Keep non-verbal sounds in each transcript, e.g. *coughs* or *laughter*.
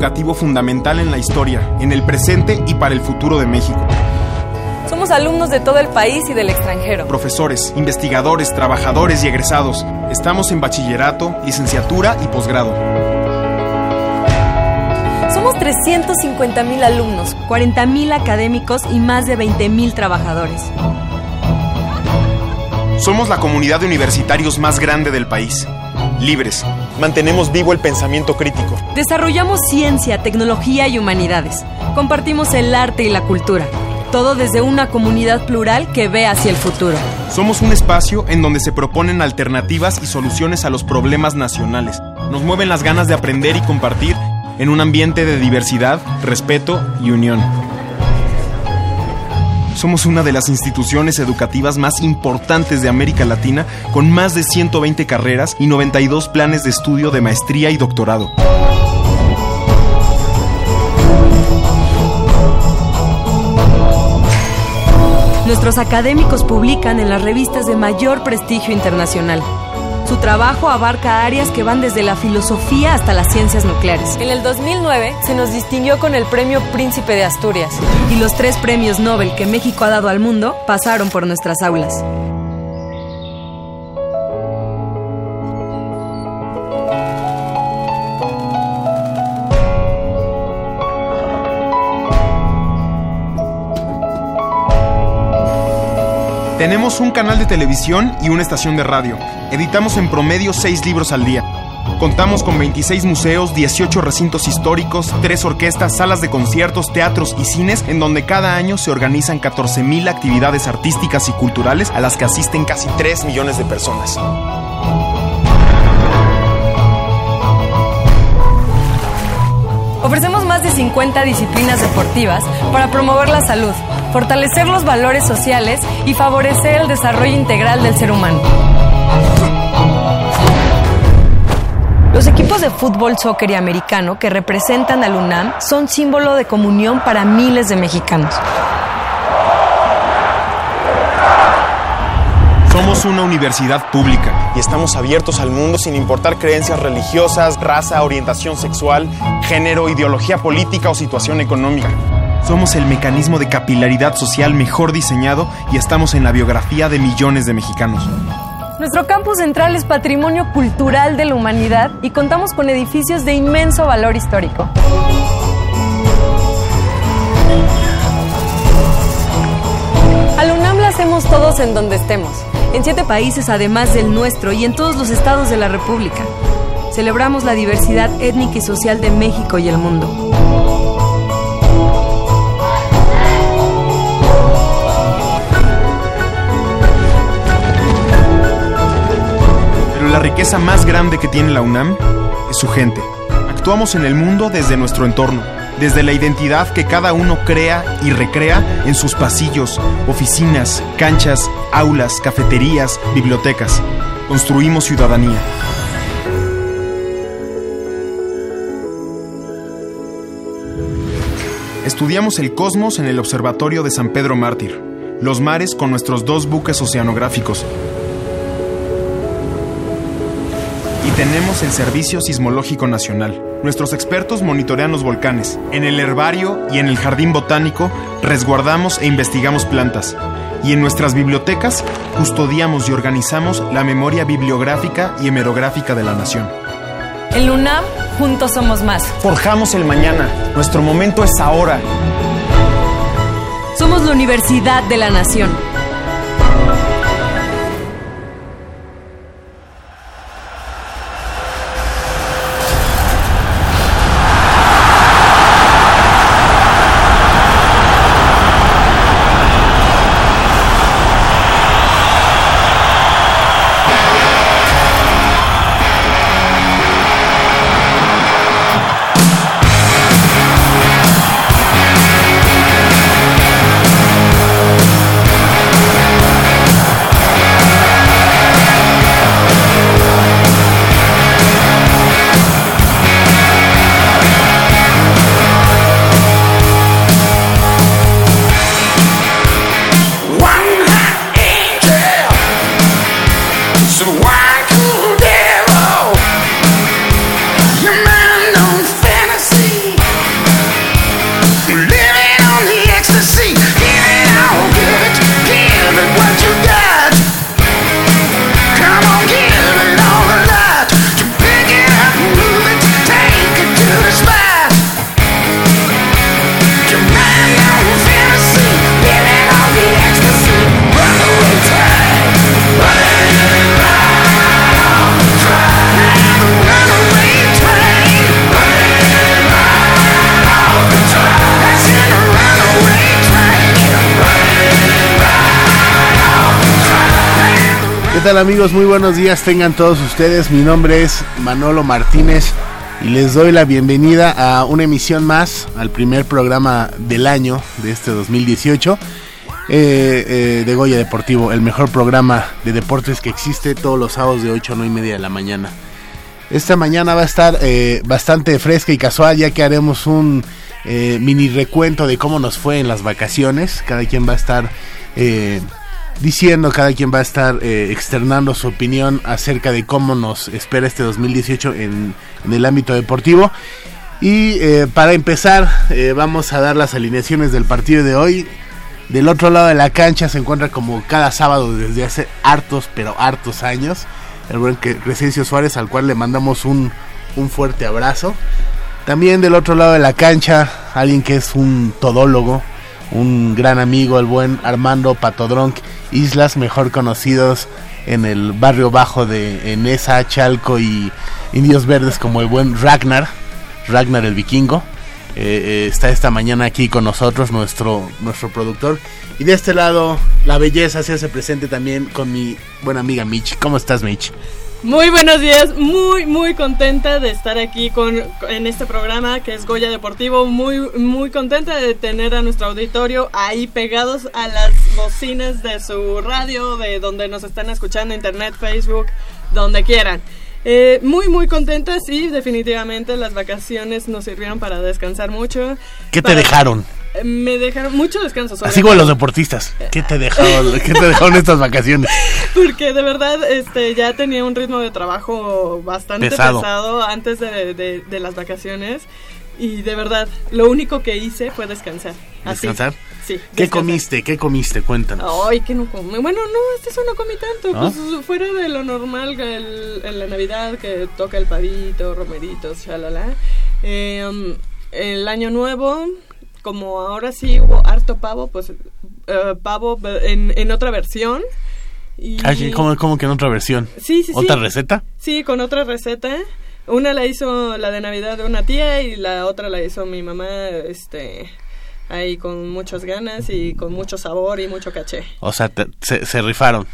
Educativo fundamental en la historia, en el presente y para el futuro de México. Somos alumnos de todo el país y del extranjero. Profesores, investigadores, trabajadores y egresados. Estamos en bachillerato, licenciatura y posgrado. Somos 350 mil alumnos, 40 mil académicos y más de 20 mil trabajadores. Somos la comunidad de universitarios más grande del país. Libres. Mantenemos vivo el pensamiento crítico. Desarrollamos ciencia, tecnología y humanidades. Compartimos el arte y la cultura. Todo desde una comunidad plural que ve hacia el futuro. Somos un espacio en donde se proponen alternativas y soluciones a los problemas nacionales. Nos mueven las ganas de aprender y compartir en un ambiente de diversidad, respeto y unión. Somos una de las instituciones educativas más importantes de América Latina, con más de 120 carreras y 92 planes de estudio de maestría y doctorado. Nuestros académicos publican en las revistas de mayor prestigio internacional. Su trabajo abarca áreas que van desde la filosofía hasta las ciencias nucleares. En el 2009 se nos distinguió con el Premio Príncipe de Asturias. Y los tres premios Nobel que México ha dado al mundo pasaron por nuestras aulas. Tenemos un canal de televisión y una estación de radio. Editamos en promedio 6 libros al día. Contamos con 26 museos, 18 recintos históricos, 3 orquestas, salas de conciertos, teatros y cines, en donde cada año se organizan 14.000 actividades artísticas y culturales a las que asisten casi 3 millones de personas. Ofrecemos más de 50 disciplinas deportivas para promover la salud, fortalecer los valores sociales y favorecer el desarrollo integral del ser humano. Los equipos de fútbol, soccer y americano que representan al UNAM son símbolo de comunión para miles de mexicanos. Somos una universidad pública y estamos abiertos al mundo sin importar creencias religiosas, raza, orientación sexual, género, ideología política o situación económica. Somos el mecanismo de capilaridad social mejor diseñado y estamos en la biografía de millones de mexicanos. Nuestro campus central es patrimonio cultural de la humanidad y contamos con edificios de inmenso valor histórico. Al UNAM le hacemos todos en donde estemos, en siete países además del nuestro y en todos los estados de la República. Celebramos la diversidad étnica y social de México y el mundo. La riqueza más grande que tiene la UNAM es su gente. Actuamos en el mundo desde nuestro entorno, desde la identidad que cada uno crea y recrea en sus pasillos, oficinas, canchas, aulas, cafeterías, bibliotecas. Construimos ciudadanía. Estudiamos el cosmos en el Observatorio de San Pedro Mártir, los mares con nuestros dos buques oceanográficos, y tenemos el Servicio Sismológico Nacional. Nuestros expertos monitorean los volcanes. En el herbario y en el jardín botánico resguardamos e investigamos plantas. Y en nuestras bibliotecas custodiamos y organizamos la memoria bibliográfica y hemerográfica de la nación. En UNAM, juntos somos más. Forjamos el mañana. Nuestro momento es ahora. Somos la Universidad de la Nación. Tal amigos? Muy buenos días tengan todos ustedes. Mi nombre es Manolo Martínez y les doy la bienvenida a una emisión más, al primer programa del año de este 2018 eh, eh, de Goya Deportivo, el mejor programa de deportes que existe todos los sábados de 8 a 9 y media de la mañana. Esta mañana va a estar eh, bastante fresca y casual ya que haremos un mini recuento de cómo nos fue en las vacaciones. Cada quien va a estar diciendo, cada quien va a estar eh, externando su opinión acerca de cómo nos espera este 2018 en, el ámbito deportivo. Y eh, para empezar, eh, vamos a dar las alineaciones del partido de hoy. Del otro lado de la cancha se encuentra como cada sábado desde hace hartos, pero hartos años, el buen Crescencio Suárez, al cual le mandamos un, un fuerte abrazo. También del otro lado de la cancha, alguien que es un todólogo, un gran amigo, el buen Armando Patodronc Islas, mejor conocidos en el barrio bajo de Enesa, Chalco y Indios Verdes como el buen Ragnar, Ragnar el vikingo. Eh, eh, está esta mañana aquí con nosotros nuestro, nuestro productor. Y de este lado, la belleza se hace presente también con mi buena amiga Mitch. ¿Cómo estás, Mitch? Muy buenos días, muy muy contenta de estar aquí con en este programa que es Goya Deportivo, muy muy contenta de tener a nuestro auditorio ahí pegados a las bocinas de su radio, de donde nos están escuchando, internet, Facebook, donde quieran. Eh, muy muy contentas y definitivamente las vacaciones nos sirvieron para descansar mucho. ¿Qué te dejaron? Eh, Me dejaron mucho descanso. Así como los deportistas. ¿Qué te dejaron, *laughs* ¿qué te dejaron estas vacaciones? Porque de verdad este, ya tenía un ritmo de trabajo bastante Pesado. pesado, antes de, de- de las vacaciones. Y de verdad, lo único que hice fue descansar. Así. ¿Descansar? Sí. ¿Qué descansar. comiste? ¿Qué comiste? Cuéntanos. Ay, que no comí. Bueno, no, este eso no comí tanto. ¿Ah? Pues fuera de lo normal el- en la Navidad que toca el pavito, romeritos, shalala. Eh, el año nuevo, como ahora sí hubo harto pavo, pues eh, pavo en, en otra versión. Y... Ay, ¿cómo, cómo que en otra versión? Sí, sí, sí. ¿Otra receta? Sí, con otra receta. Una la hizo la de Navidad de una tía y la otra la hizo mi mamá, este, ahí con muchas ganas y con mucho sabor y mucho caché. O sea, te- se, se rifaron.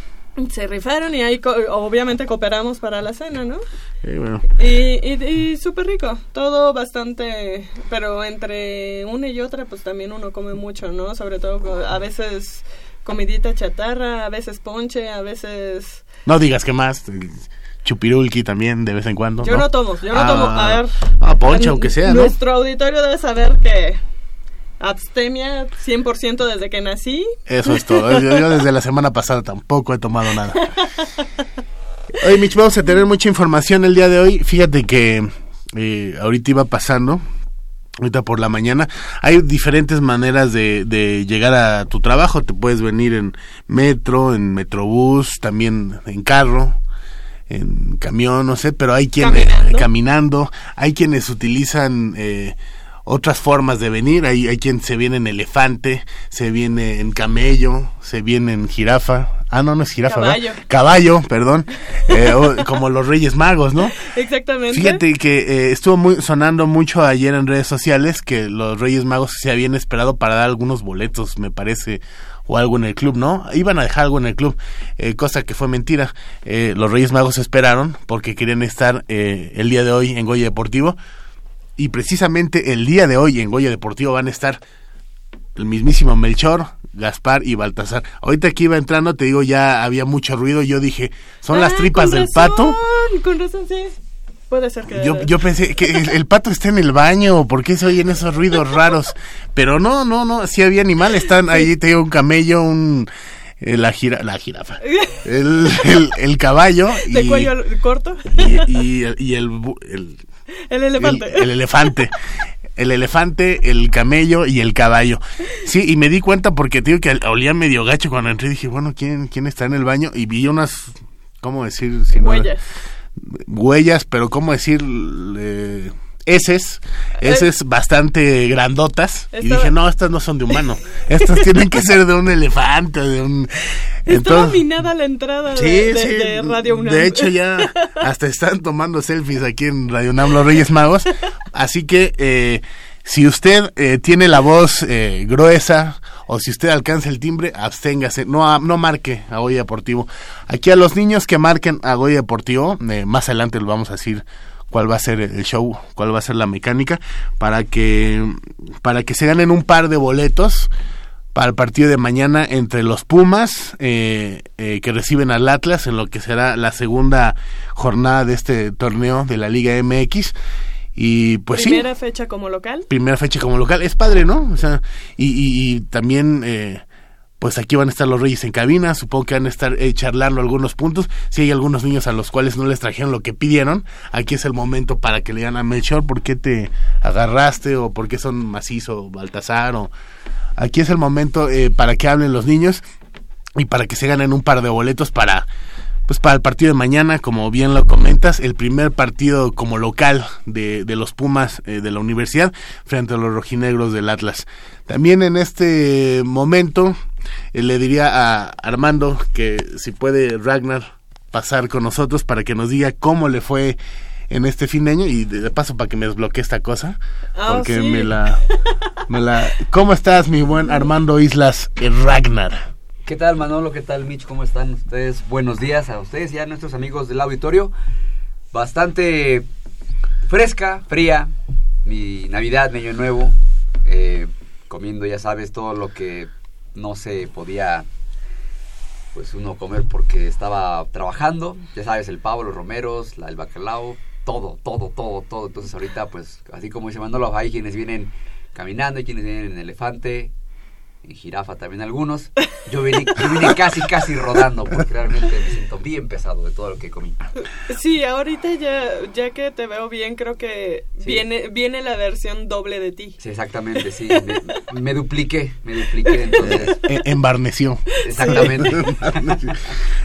Se rifaron y ahí co- obviamente cooperamos para la cena, ¿no? Sí, bueno. Y, y, y súper rico, todo bastante, pero entre una y otra pues también uno come mucho, ¿no? Sobre todo a veces comidita chatarra, a veces ponche, a veces... No digas que más. El Chupirulki también, de vez en cuando. Yo no, tomo, yo no Ah, tomo. A ver. Ah, ponche, aunque sea, ¿no? Nuestro auditorio debe saber que abstemia 100% desde que nací. Eso es todo. Yo, yo desde la semana pasada tampoco he tomado nada. Oye, Mitch, vamos a tener mucha información el día de hoy. Fíjate que eh, ahorita iba pasando, ahorita por la mañana, hay diferentes maneras de, de llegar a tu trabajo. Te puedes venir en metro, en metrobús, también en carro, en camión, no sé, pero hay quienes Caminando. caminando hay quienes utilizan... Eh, otras formas de venir. Hay, hay quien se viene en elefante, se viene en camello, se viene en jirafa. Ah, no, no es jirafa, Caballo. ¿verdad? Caballo, perdón. *laughs* Eh, o- como los Reyes Magos, ¿no? Exactamente. Fíjate que eh, estuvo muy sonando mucho ayer en redes sociales que los Reyes Magos se habían esperado para dar algunos boletos, me parece, o algo en el club, ¿no? Iban a dejar algo en el club, eh, cosa que fue mentira. Eh, los Reyes Magos esperaron porque querían estar eh, el día de hoy en Goya Deportivo y precisamente el día de hoy en Goya Deportivo van a estar el mismísimo Melchor, Gaspar y Baltasar. Ahorita que iba entrando, te digo, ya había mucho ruido. Yo dije, ¿son las Ah, tripas con del razón, pato? Con razón, sí. Puede ser que. Yo, yo pensé que el, el pato está en el baño, ¿por qué se oyen esos ruidos raros? Pero no, no, no, sí había animales, están ahí, te digo, un camello, un... eh, la, gira, la jirafa, el, el, el caballo *laughs* y, De cuello corto. y, y el, y el, el- El elefante. el- el elefante. El elefante, el camello y el caballo. Sí, y me di cuenta porque te digo que olía medio gacho cuando entré. Dije, bueno, ¿quién, quién está en el baño? Y vi unas, ¿cómo decir? Si no- Huellas. Huellas, pero ¿cómo decir? Eh, heces, heces bastante grandotas. Y dije, no, estas no son de humano. Estas tienen que ser de un elefante, de un... Estaba minada la entrada de, Sí, de- sí. de Radio UNAM. De hecho, ya hasta están tomando selfies aquí en Radio UNAM los Reyes Magos. Así que, eh, si usted eh, tiene la voz eh, gruesa o si usted alcanza el timbre, absténgase. No, no marque a Goya Deportivo. Aquí a los niños que marquen a Goya Deportivo, eh, más adelante lo vamos a decir cuál va a ser el show, cuál va a ser la mecánica, para que, para que se ganen un par de boletos para el partido de mañana entre los Pumas eh, eh, que reciben al Atlas en lo que será la segunda jornada de este torneo de la Liga MX y pues Primera sí fecha como local. primera fecha como local. Es padre no o sea y, y- y también eh, pues aquí van a estar los Reyes en cabina. Supongo que van a estar eh, charlando algunos puntos. Si hay algunos niños a los cuales no les trajeron lo que pidieron aquí es el momento para que le digan a Melchor por qué te agarraste o por qué son macizo o Baltasar o aquí es el momento eh, para que hablen los niños y para que se ganen un par de boletos para pues para el partido de mañana, como bien lo comentas, el primer partido como local de, de los Pumas eh, de la universidad frente a los rojinegros del Atlas. También en este momento eh, le diría a Armando que si puede Ragnar pasar con nosotros para que nos diga cómo le fue en este fin de año y de paso para que me desbloquee esta cosa Ah, porque sí. me la me la *laughs* ¿Cómo estás mi buen Armando Islas eh, Ragnar? ¿Qué tal Manolo? ¿Qué tal Mitch? ¿Cómo están ustedes? Buenos días a ustedes y a nuestros amigos del auditorio. Bastante fresca, fría, mi Navidad, mi Año Nuevo, eh, comiendo ya sabes todo lo que no se podía pues uno comer porque estaba trabajando, ya sabes el pavo, los romeros, la, el bacalao, todo, todo, todo, todo. Entonces ahorita pues así como dice Manolo, hay quienes vienen caminando, hay quienes vienen en elefante, en jirafa también algunos. Yo vine, yo vine casi, casi rodando porque realmente me siento bien pesado de todo lo que comí. Sí, ahorita ya, ya que te veo bien, creo que Sí. viene, viene la versión doble de ti. Sí, exactamente, sí. Me, me dupliqué, me dupliqué, entonces. Eh, embarneció. Exactamente. *laughs*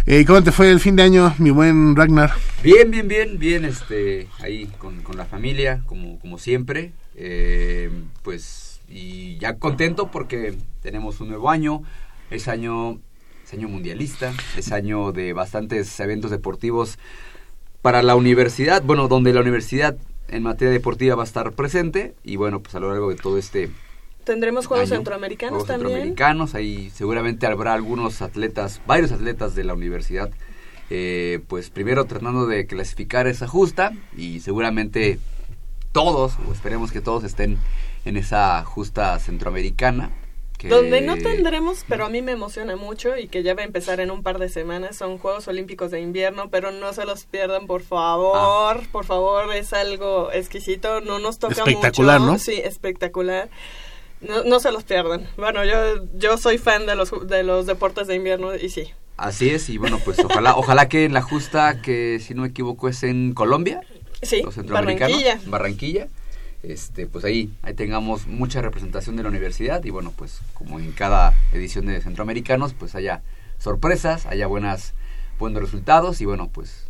Eh, ¿Cómo te fue el fin de año, mi buen Ragnar? Bien, bien, bien, bien, este, ahí con, con la familia, como, como siempre. Eh, pues, y ya contento porque tenemos un nuevo año. Es año, es año mundialista, es año de bastantes eventos deportivos para la universidad, bueno, donde la universidad en materia deportiva va a estar presente. Y bueno, pues a lo largo de todo este Tendremos Juegos año, Centroamericanos Juegos también. Centroamericanos, ahí seguramente habrá algunos atletas, varios atletas de la universidad, eh, pues primero tratando de clasificar esa justa y seguramente todos, o esperemos que todos estén en esa justa centroamericana. Que, Donde no tendremos, pero a mí me emociona mucho y que ya va a empezar en un par de semanas, son Juegos Olímpicos de Invierno, pero no se los pierdan, por favor, Ah. por favor, es algo exquisito, no nos toca Espectacular, mucho. ¿no? Sí, espectacular. No, no se los pierdan. Bueno, yo, yo soy fan de los, de los deportes de invierno y sí. Así es, y bueno, pues ojalá, *laughs* ojalá que en la justa, que si no me equivoco es en Colombia, Sí, los centroamericanos, Barranquilla. Barranquilla, este, pues ahí, ahí tengamos mucha representación de la universidad y bueno, pues como en cada edición de centroamericanos, pues haya sorpresas, haya buenas, buenos resultados y bueno, pues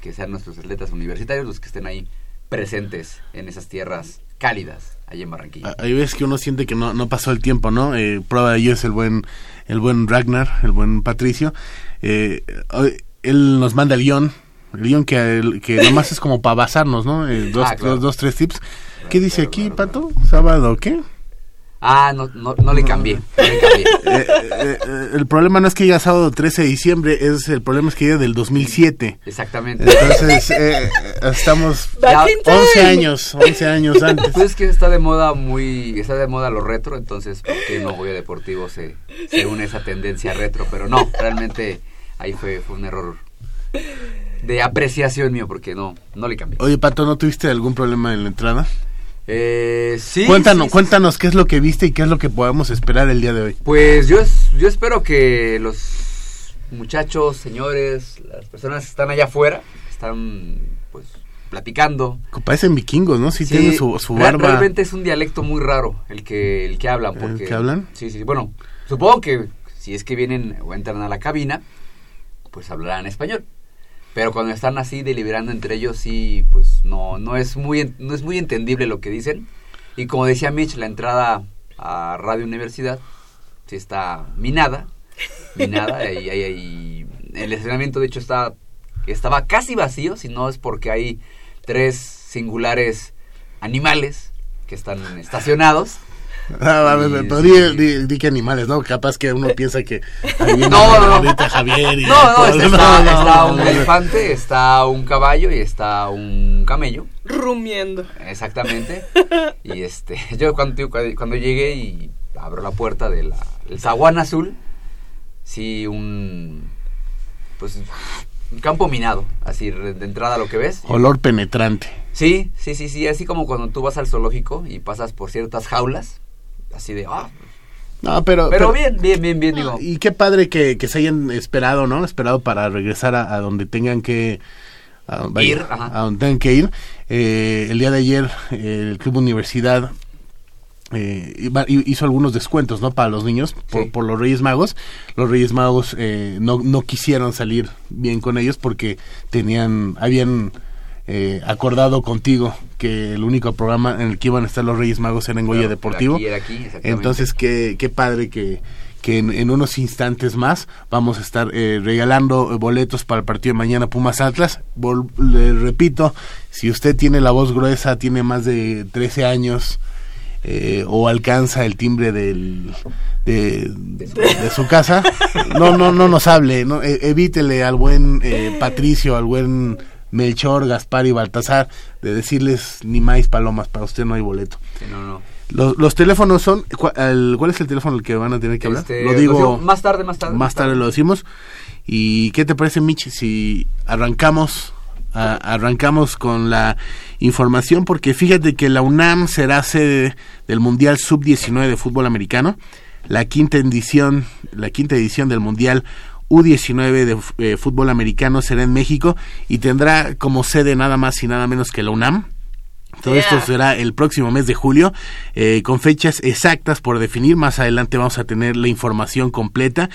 que sean nuestros atletas universitarios los que estén ahí presentes en esas tierras cálidas allá en Barranquilla. Hay veces que uno siente que no, no pasó el tiempo, ¿no? Eh, prueba de ello es el buen, el buen Ragnar, el buen Patricio. Eh, hoy- él nos manda el guion, el guion que, que *laughs* nomás es como para basarnos, ¿no? Eh, dos, Ah, claro. dos, dos, tres tips. ¿Qué dice aquí, Pato? ¿Sábado qué? Ah, no, no, no le cambié. no le cambié. *laughs* Eh, eh, eh, el problema no es que diga sábado 13 de diciembre, es el problema es que diga del 2007. Exactamente. Entonces, eh, *laughs* estamos time. 11 años, 11 años *laughs* antes. Pues es que está de moda muy, está de moda lo retro, entonces ¿por qué no Goya Deportivo se, se une a esa tendencia retro? Pero no, realmente ahí fue, fue un error de apreciación mío porque no, no le cambié. Oye, Pato, ¿no tuviste algún problema en la entrada? Eh, sí. cuéntanos, sí, sí, cuéntanos qué es lo que viste y qué es lo que podemos esperar el día de hoy. Pues yo, yo espero que los muchachos, señores, las personas que están allá afuera, están pues platicando. Parecen vikingos, ¿no? Sí, tienen su, su barba. Realmente es un dialecto muy raro el que, el que hablan. ¿El Porque, que hablan? Sí, sí. Bueno, supongo que si es que vienen o entran a la cabina, pues hablarán español. Pero cuando están así deliberando entre ellos, sí, pues no, no es muy, no es muy entendible lo que dicen. Y como decía Mitch, la entrada a Radio Universidad sí está minada, minada y, y- y el estacionamiento de hecho está estaba casi vacío, si no es porque hay tres singulares animales que están estacionados. *laughs* Ah, ver, pero sí, di, sí. di- di que animales, ¿no? Capaz que uno piensa que No, no, no. Javier y No, está, No, está- no, está no, un no. elefante, está un caballo y está un camello. Rumiendo. Exactamente. *laughs* Y este, *laughs* yo cuando, cuando llegué y abro la puerta de del zaguán azul, sí, un, pues, un campo minado, así de de entrada lo que ves. Olor penetrante. Sí, sí, sí, sí, así como cuando tú vas al zoológico y pasas por ciertas jaulas, así de, ah, No, pero... pero bien, bien, bien, bien, digo. Y qué padre que, que se hayan esperado, ¿no? Esperado para regresar a, a donde tengan que... A, vaya, Ir, ajá. a donde tengan que ir. Eh, el día de ayer eh, el Club Universidad eh, hizo algunos descuentos, ¿no? Para los niños por, Sí. por los Reyes Magos. Los Reyes Magos no, no quisieron salir bien con ellos porque tenían, habían eh, acordado contigo que el único programa en el que iban a estar los Reyes Magos era en Goya Claro, Deportivo. Era aquí, era aquí, exactamente. Entonces, qué, qué padre que, que en, en unos instantes más vamos a estar eh, regalando boletos para el partido de mañana Pumas Atlas. Vol- le repito, si usted tiene la voz gruesa, tiene más de 13 años eh, o alcanza el timbre del, de, de su casa, no, no, no *laughs* nos hable, no, E- evítele al buen eh, *laughs* Patricio, al buen Melchor, Gaspar y Baltasar de decirles ni más palomas, para usted no hay boleto. Sí, no, no. Los, los teléfonos son. ¿cuál, el- cuál es el teléfono al que van a tener que hablar? Este, lo digo. más tarde, más tarde. Más tarde lo decimos. ¿Y qué te parece, Mitch, si arrancamos a- arrancamos con la información? Porque fíjate que la UNAM será sede del Mundial Sub-19 de fútbol americano, la quinta edición, la quinta edición del Mundial U19 de eh, fútbol americano será en México y tendrá como sede nada más y nada menos que la UNAM. Todo esto será el próximo mes de julio, eh, con fechas exactas por definir. Más adelante vamos a tener la información completa.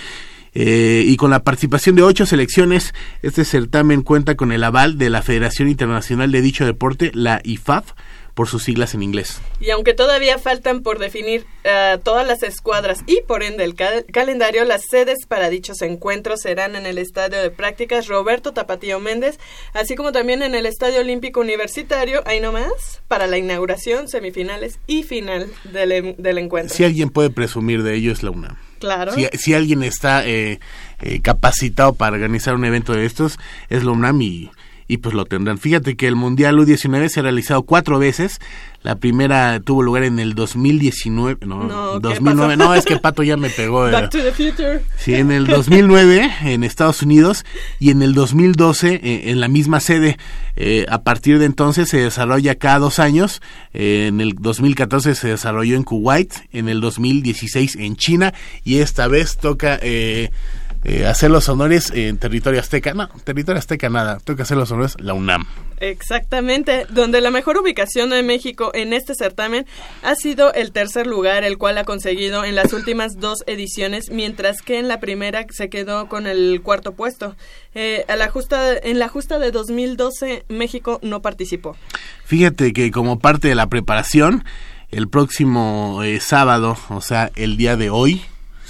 Eh, y con la participación de ocho selecciones, este certamen cuenta con el aval de la Federación Internacional de dicho deporte, la IFAF, por sus siglas en inglés. Y aunque todavía faltan por definir eh, todas las escuadras y por ende el cal- calendario, las sedes para dichos encuentros serán en el Estadio de Prácticas Roberto Tapatío Méndez, así como también en el Estadio Olímpico Universitario, ahí nomás, para la inauguración, semifinales y final del, del encuentro. Si alguien puede presumir de ello es la UNAM. claro. Si, si alguien está eh, eh, capacitado para organizar un evento de estos, es la UNAM y, y pues lo tendrán. Fíjate que el Mundial U19 se ha realizado cuatro veces. La primera tuvo lugar en el 2019. No, No, ¿qué 2009. pasó? No, es que Pato ya me pegó. *laughs* eh. Back to the Future. Sí, en el 2009 en Estados Unidos y en el 2012 eh, en la misma sede. Eh, a partir de entonces se desarrolla cada dos años. Eh, en el 2014 se desarrolló en Kuwait, en el 2016 en China y esta vez toca eh, eh, hacer los honores en territorio azteca. No, territorio azteca nada, toca hacer los honores la UNAM. Exactamente, donde la mejor ubicación de México en este certamen ha sido el tercer lugar, el cual ha conseguido en las últimas dos ediciones, mientras que en la primera se quedó con el cuarto puesto. Eh, a la justa, en la justa de 2012 México no participó. Fíjate que como parte de la preparación, el próximo eh, sábado, o sea, el día de hoy,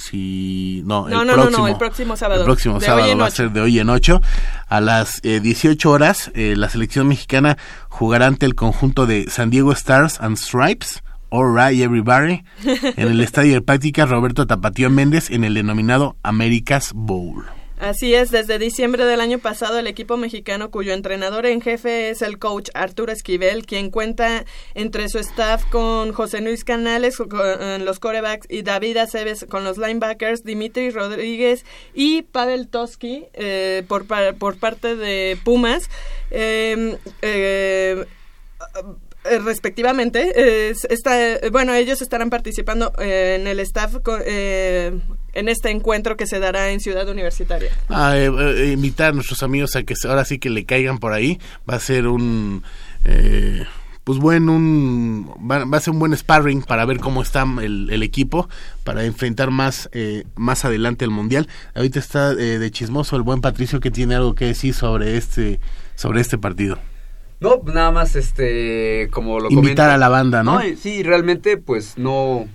si no, No, el no, próximo, no, el próximo sábado. el próximo sábado va a ser de hoy en 8 a las eh, 18 horas eh, la selección mexicana jugará ante el conjunto de San Diego Stars and Stripes All right, everybody. En el *laughs* estadio de prácticas Roberto Tapatío Méndez en el denominado America's Bowl. Así es, desde diciembre del año pasado el equipo mexicano cuyo entrenador en jefe es el coach Arturo Esquivel, quien cuenta entre su staff con José Luis Canales con eh, los corebacks y David Aceves con los linebackers, Dimitri Rodríguez y Pavel Toski eh, por, por parte de Pumas. Eh, eh, eh, respectivamente es- está eh, bueno ellos estarán participando eh, en el staff eh, en este encuentro que se dará en Ciudad Universitaria Ah, eh, eh, invitar a nuestros amigos a que ahora sí que le caigan por ahí. Va a ser un... eh, pues bueno, un, va, va a ser un buen sparring para ver cómo está el, el equipo, para enfrentar más, eh, más adelante el Mundial. Ahorita está eh, de chismoso el buen Patricio que tiene algo que decir sobre este, sobre este partido. No, nada más, este, como lo Invitar a la banda, ¿no? sí, realmente, pues no,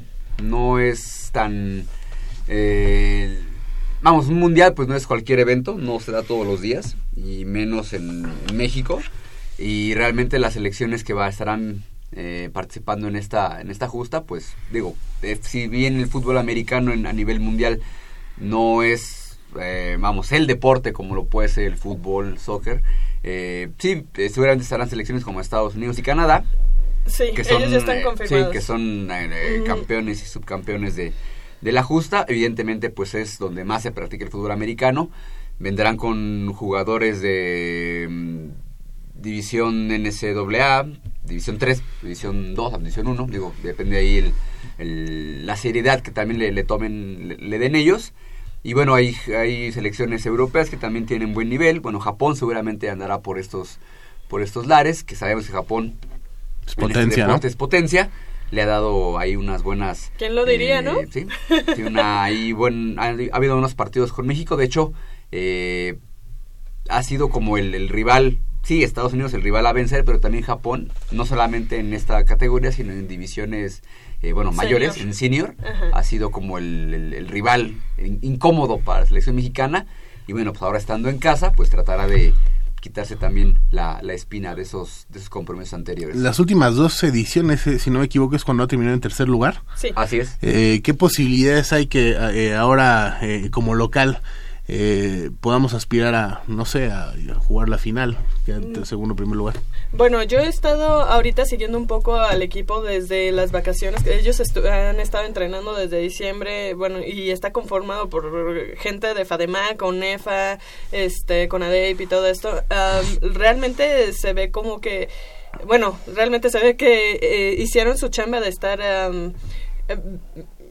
no es tan, eh, vamos, un mundial, pues no es cualquier evento, no se da todos los días y menos en, en México y realmente las elecciones que va, estarán eh, participando en esta, en esta justa, pues digo, eh, si bien el fútbol americano en- a nivel mundial no es, eh, vamos, el deporte como lo puede ser el fútbol, soccer. Eh, sí, seguramente estarán selecciones como Estados Unidos y Canadá, sí que son, ellos ya están confirmados sí, que son campeones y subcampeones de, de la justa. Evidentemente, pues es donde más se practica el fútbol americano. Vendrán con jugadores de mm, división NCAA, división 3, división 2, división 1, digo, depende ahí el, el- la seriedad que también le, le tomen, le, le den ellos. Y bueno, hay, hay selecciones europeas que también tienen buen nivel. Bueno, Japón seguramente andará por estos, por estos lares, que sabemos que Japón Es en este potencia, ¿no? es potencia. Le ha dado ahí unas buenas... eh, ¿Quién lo diría, no? Sí, sí, una, ahí buen, ha, ha habido unos partidos con México. De hecho, eh, ha sido como el, el rival... Sí, Estados Unidos el rival a vencer, pero también Japón, no solamente en esta categoría, sino en divisiones, eh, bueno, mayores, Senior. en senior, Ajá. ha sido como el, el- el rival in- incómodo para la selección mexicana. Y bueno, pues ahora estando en casa, pues tratará de quitarse también la, la espina de esos, de esos compromisos anteriores. Las últimas dos ediciones, eh, si no me equivoco, es cuando ha terminado en tercer lugar. sí Así es. Eh, ¿Qué posibilidades hay que eh, ahora, eh, como local, eh, podamos aspirar a, no sé, a, jugar la final, que Mm. en segundo o primer lugar? Bueno, yo he estado ahorita siguiendo un poco al equipo desde las vacaciones. Ellos estu- han estado entrenando desde diciembre, bueno, y está conformado por gente de FADEMA, con NEFA, este, con ADEIP y todo esto. Realmente se ve como que, bueno, realmente se ve que eh, hicieron su chamba de estar... eh,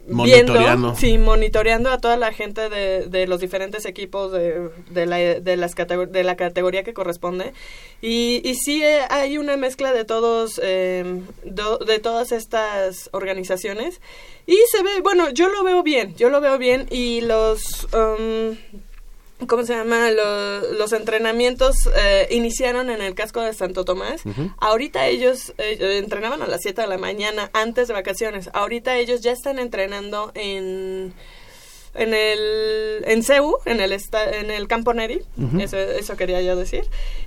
Monitoreando. Viendo, sí, monitoreando a toda la gente de, de los diferentes equipos de, de, la, de, las de la categoría que corresponde. Y, y sí eh, hay una mezcla de todos, eh, do- de todas estas organizaciones. Y se ve, bueno, yo lo veo bien, yo lo veo bien. Y los... um, ¿Cómo se llama? Lo- los entrenamientos eh, iniciaron en el casco de Santo Tomás. Ahorita ellos eh, entrenaban a las 7 de la mañana antes de vacaciones. Ahorita ellos ya están entrenando en en el en CEU, en el esta- en el campo Neri, eso, eso quería yo decir.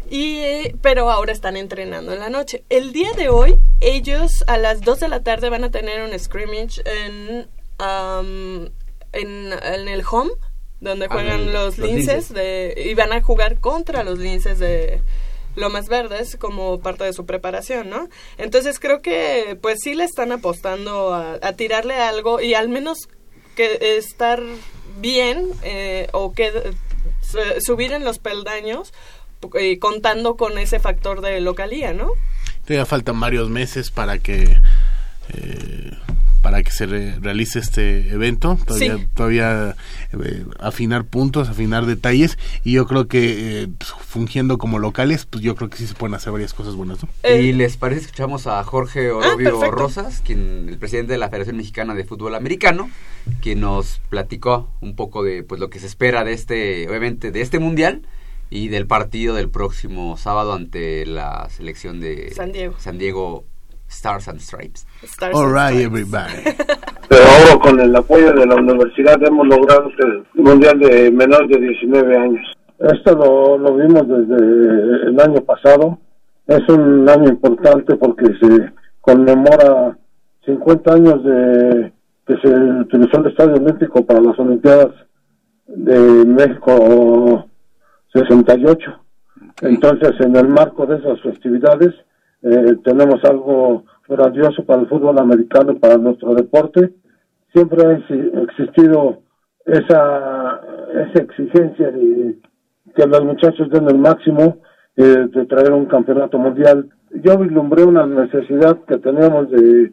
Y eh, pero ahora están entrenando en la noche. El día de hoy ellos a las 2 de la tarde van a tener un scrimmage en am, en, en el home donde Ah, juegan los, los linces, linces. de y van a jugar contra los linces de Lomas Verdes como parte de su preparación, ¿no? Entonces creo que pues sí le están apostando a, a tirarle algo y al menos que estar bien eh, o que su- subir en los peldaños eh, contando con ese factor de localía, ¿no? Todavía faltan varios meses para que eh, para que se re- realice este evento. Todavía, Sí. todavía eh, afinar puntos, afinar detalles. Y yo creo que eh, pues, fungiendo como locales, pues yo creo que sí se pueden hacer varias cosas buenas. ¿no? Eh, ¿Y les parece que escuchamos a Jorge Orobio perfecto. Rosas, quien, el presidente de la Federación Mexicana de Fútbol Americano, quien nos platicó un poco de pues lo que se espera de este, obviamente, de este mundial y del partido del próximo sábado ante la selección de San Diego. San Diego Stars and Stripes. Stars All and right, Stripes. everybody. *laughs* Pero ahora con el apoyo de la universidad hemos logrado el Mundial de menores de 19 años. Esto lo, lo vimos desde el año pasado. Es un año importante porque se conmemora 50 años de que se utilizó el Estadio Olímpico para las Olimpiadas de México 68. Entonces, en el marco de esas festividades, eh, tenemos algo grandioso para el fútbol americano para nuestro deporte. Siempre ha exi- existido esa, esa exigencia de que los muchachos den el máximo eh, de traer un campeonato mundial. Yo vislumbré una necesidad que teníamos de,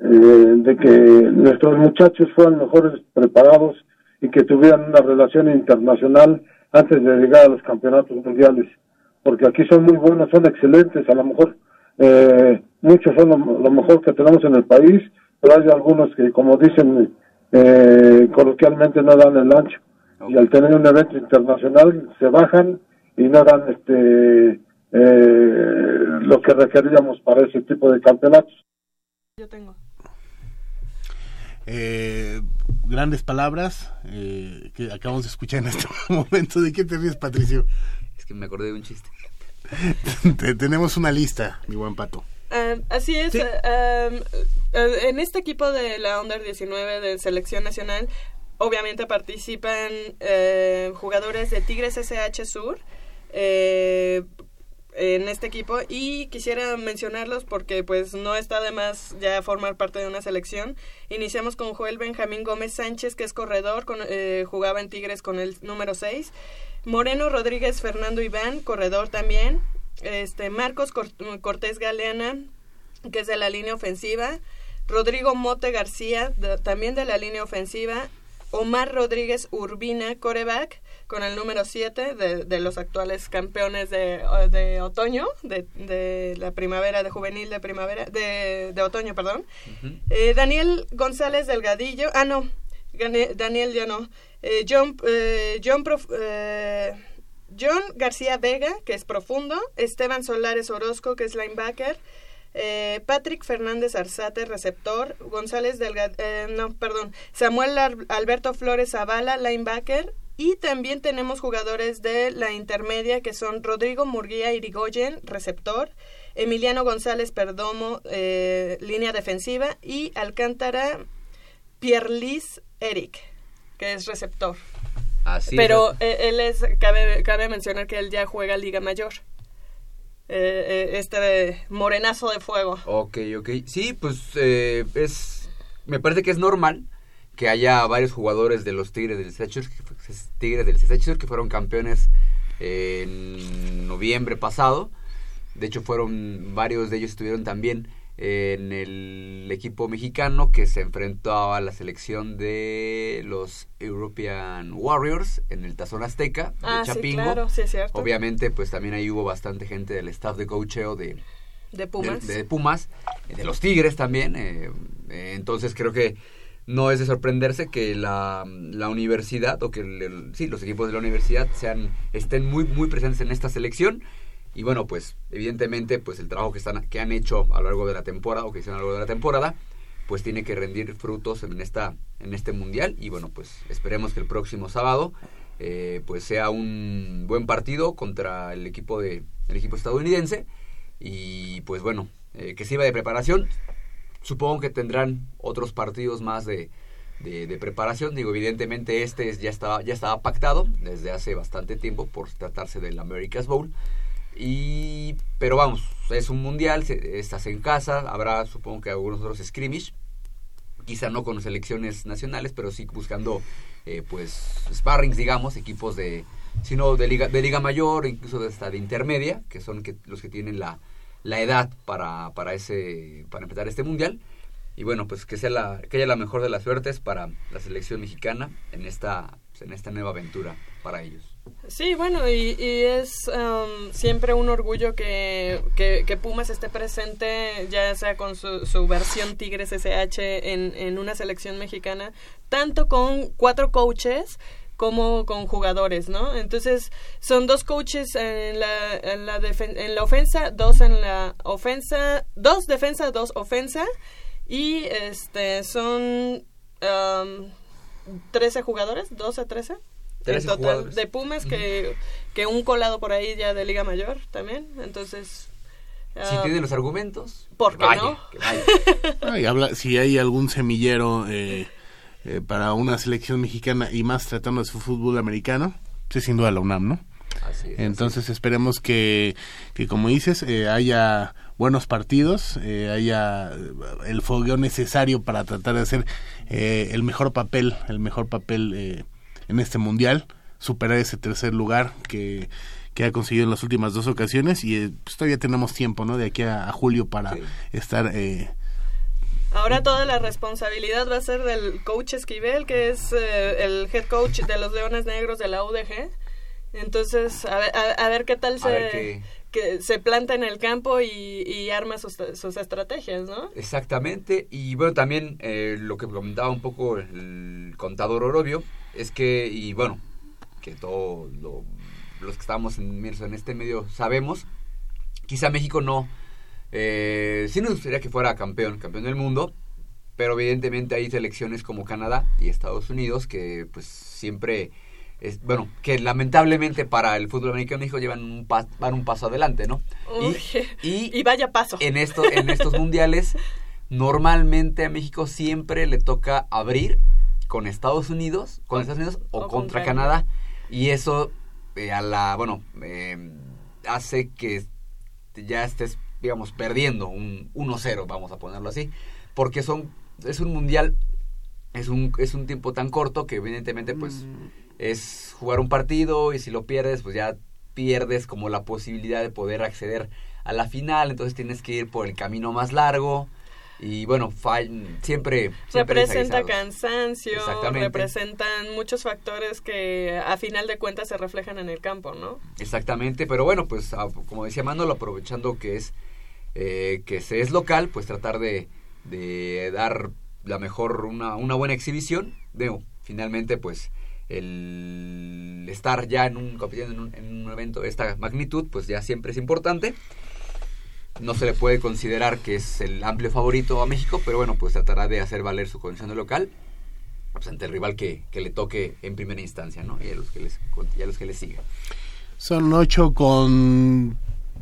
eh, de que nuestros muchachos fueran mejores preparados y que tuvieran una relación internacional antes de llegar a los campeonatos mundiales. Porque aquí son muy buenos, son excelentes, a lo mejor eh, muchos son lo, lo mejor que tenemos en el país, pero hay algunos que, como dicen eh, coloquialmente, no dan el ancho. Y al tener un evento internacional se bajan y no dan este eh, lo que requeríamos para ese tipo de campeonatos. Yo tengo. Eh, grandes palabras eh, que acabamos de escuchar en este *laughs* momento. ¿De qué te ríes, Patricio? Es que me acordé de un chiste. *laughs* Te- tenemos una lista, mi buen pato. Ah, así es. Sí. um, eh, en este equipo de la Under 19 de selección nacional, obviamente participan eh, jugadores de Tigres SH Sur. eh, en este equipo y quisiera mencionarlos porque pues no está de más ya formar parte de una selección. Iniciamos con Joel Benjamín Gómez Sánchez que es corredor, con, eh, jugaba en Tigres con el número 6. Moreno Rodríguez Fernando Iván, corredor también. Este Marcos Cor- Cortés Galeana, que es de la línea ofensiva. Rodrigo Mote García, también de la línea ofensiva. Omar Rodríguez Urbina, coreback, con el número 7 de, de los actuales campeones de, de otoño, de, de la primavera, de juvenil de primavera, de, de otoño, perdón. Eh, Daniel González Delgadillo, ah, no, Daniel ya no. Eh, John, eh, John, Prof- eh, John García Vega, que es profundo. Esteban Solares Orozco, que es linebacker. Eh, Patrick Fernández Arzate, receptor. González Delgado, no, perdón. Samuel Ar- Alberto Flores Zavala, linebacker. Y también tenemos jugadores de la intermedia que son Rodrigo Murguía Irigoyen, receptor. Emiliano González Perdomo, eh, línea defensiva. Y Alcántara Pierlis Eric, que es receptor. Así Pero es. eh, él es, cabe, cabe mencionar que él ya juega Liga Mayor. Eh, eh, este morenazo de fuego. Ok, ok. Sí, pues eh, es. Me parece que es normal que haya varios jugadores de los Tigres del fu- Tigres del CSH que fueron campeones en noviembre pasado. De hecho, fueron varios de ellos estuvieron también en el equipo mexicano que se enfrentó a la selección de los European Warriors en el Tazón Azteca de Ah, sí, Chapingo. claro, sí es cierto. Obviamente, pues también ahí hubo bastante gente del staff de coacheo de, De Pumas. de, de Pumas, eh, de los Tigres también. eh, eh, entonces creo que no es de sorprenderse que la, la universidad o que el- sí, los equipos de la universidad sean estén muy muy presentes en esta selección. Y bueno, pues evidentemente pues el trabajo que están que han hecho a lo largo de la temporada o que hicieron a lo largo de la temporada, pues tiene que rendir frutos en esta en este mundial y bueno, pues esperemos que el próximo sábado eh, pues sea un buen partido contra el equipo de el equipo estadounidense y pues bueno, eh, que sirva de preparación. Supongo que tendrán otros partidos más de, preparación. Digo, evidentemente este es- ya estaba, ya estaba pactado desde hace bastante tiempo por tratarse del America's Bowl. Y, pero vamos, es un mundial, se- estás en casa, habrá supongo que algunos otros scrimmage, quizá no con selecciones nacionales, pero sí buscando eh, pues sparrings, digamos, equipos de, sino de liga, de liga mayor, incluso de hasta de intermedia, que son que, los que tienen la, la edad para, para ese, para empezar este mundial. Y bueno, pues que sea la, que haya la mejor de las suertes para la selección mexicana en esta, en esta nueva aventura para ellos. Sí, bueno, y, y es um, siempre un orgullo que, que, que Pumas esté presente, ya sea con su, su versión Tigres SH en, en una selección mexicana, tanto con cuatro coaches como con jugadores, ¿no? Entonces son dos coaches en la, en la, en la ofensa, dos en la ofensa, dos defensa, dos ofensa y este son um, 13 jugadores, 12 13 en total de Pumas que, que un colado por ahí ya de Liga Mayor también, entonces si uh, tienen los argumentos, ¿por qué no? *laughs* Ay, habla, si hay algún semillero eh, eh, para una selección mexicana y más tratando de su fútbol americano, pues sin duda la UNAM, ¿no? Así es, Entonces esperemos que, que, como dices, eh, haya buenos partidos, eh, haya el fogueo necesario para tratar de hacer eh, el mejor papel, el mejor papel eh, en este mundial, superar ese tercer lugar que, que ha conseguido en las últimas dos ocasiones y eh, pues, todavía tenemos tiempo, ¿no? De aquí a, a julio para Sí. estar eh, Ahora toda la responsabilidad va a ser del coach Esquivel, que es eh, el head coach de los Leones Negros de la UDG. Entonces, a ver, a, a ver qué tal se, que se planta en el campo y, y arma sus, sus estrategias, ¿no? Exactamente, y bueno, también eh, lo que comentaba un poco el contador Orobio, es que, y bueno, que todos lo- los que estamos en este medio sabemos, quizá México no, eh, sí nos gustaría que fuera campeón, campeón del mundo, pero evidentemente hay selecciones como Canadá y Estados Unidos que pues siempre, es, bueno, que lamentablemente para el fútbol americano México llevan un, pas- van un paso adelante, ¿no? Uy, y, *laughs* y vaya paso. en, esto, en estos mundiales, normalmente a México siempre le toca abrir con Estados Unidos, con Estados Unidos o, o con contra Canadá. Canadá. Y eso, eh, a la, bueno, eh, hace que ya estés, digamos, perdiendo un 1-0, vamos a ponerlo así. Porque son, es un mundial, es un, es un tiempo tan corto que evidentemente, pues, es jugar un partido y si lo pierdes, pues ya pierdes como la posibilidad de poder acceder a la final, entonces tienes que ir por el camino más largo y bueno, fall- siempre, siempre representa cansancio, representan muchos factores que a final de cuentas se reflejan en el campo, ¿no? Exactamente, pero bueno, pues como decía Manolo, aprovechando que es eh, que se es local, pues tratar de, de dar la mejor, una, una buena exhibición. Digo, finalmente, pues el estar ya en un, compitiendo en un, en un evento de esta magnitud, pues ya siempre es importante. No se le puede considerar que es el amplio favorito a México, pero bueno, pues tratará de hacer valer su condición de local pues, ante el rival que, que le toque en primera instancia, ¿no? Y a los que les, a los que les sigan. Son 8 con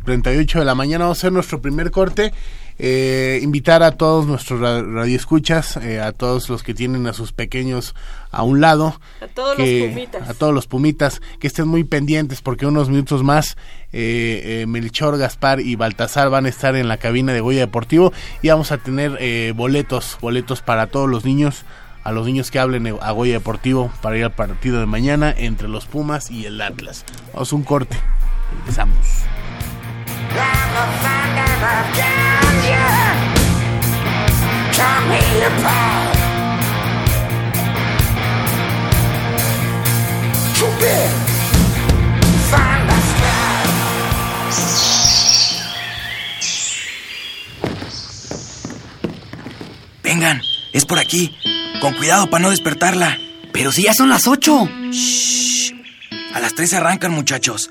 38 de la mañana. Vamos a hacer nuestro primer corte. Eh, invitar a todos nuestros ra- radioescuchas, eh, a todos los que tienen a sus pequeños a un lado. A todos que- los pumitas. A todos los pumitas, que estén muy pendientes porque unos minutos más eh, eh, Melchor, Gaspar y Baltasar van a estar en la cabina de Goya Deportivo y vamos a tener eh, boletos, boletos para todos los niños, a los niños que hablen a Goya Deportivo para ir al partido de mañana entre los Pumas y el Atlas. Vamos a un corte, regresamos. Vengan, es por aquí. Con cuidado para no despertarla. Pero si ya son las ocho. Shh. A las tres arrancan, muchachos.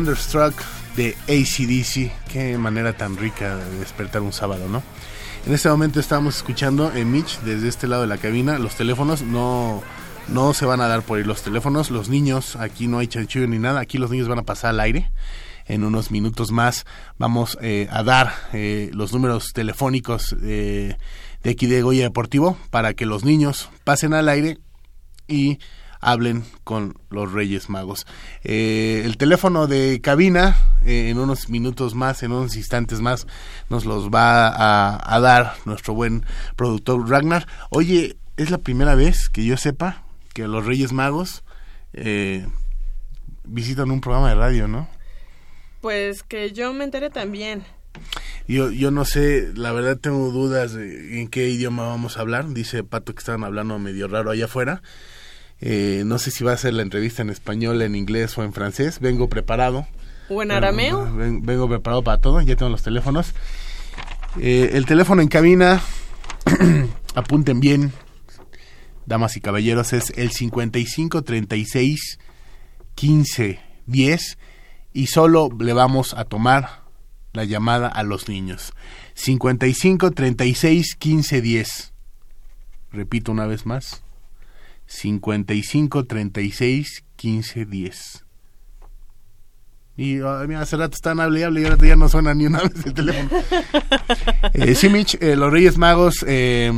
Thunderstruck de ACDC. Qué manera tan rica de despertar un sábado, ¿no? En este momento estamos escuchando en Mitch desde este lado de la cabina. Los teléfonos no, no se van a dar por ir los teléfonos. Los niños, aquí no hay chanchullo ni nada. Aquí los niños van a pasar al aire. En unos minutos más vamos eh, a dar eh, los números telefónicos eh, de aquí de Goya Deportivo para que los niños pasen al aire y hablen con los Reyes Magos. Eh, el teléfono de cabina, eh, en unos minutos más, en unos instantes más, nos los va a, a, dar nuestro buen productor Ragnar. Oye, es la primera vez que yo sepa que los Reyes Magos eh, visitan un programa de radio, ¿no? Pues que yo me enteré también. Yo, yo no sé, la verdad tengo dudas de en qué idioma vamos a hablar. Dice Pato que estaban hablando medio raro allá afuera. Eh, no sé si va a ser la entrevista en español, en inglés o en francés. Vengo preparado. ¿O en arameo? Vengo, vengo preparado para todo. Ya tengo los teléfonos. Eh, el teléfono en cabina, *clears throat* apunten bien, damas y caballeros, es el 55 36 15 10 y solo le vamos a tomar la llamada a los niños. 55 36 15 10. Repito una vez más. 55 36 15 10. Y oh, mira, hace rato están hable y hable y ahora ya no suena ni una *laughs* vez el teléfono. eh, sí, Mitch, eh, los Reyes Magos, eh,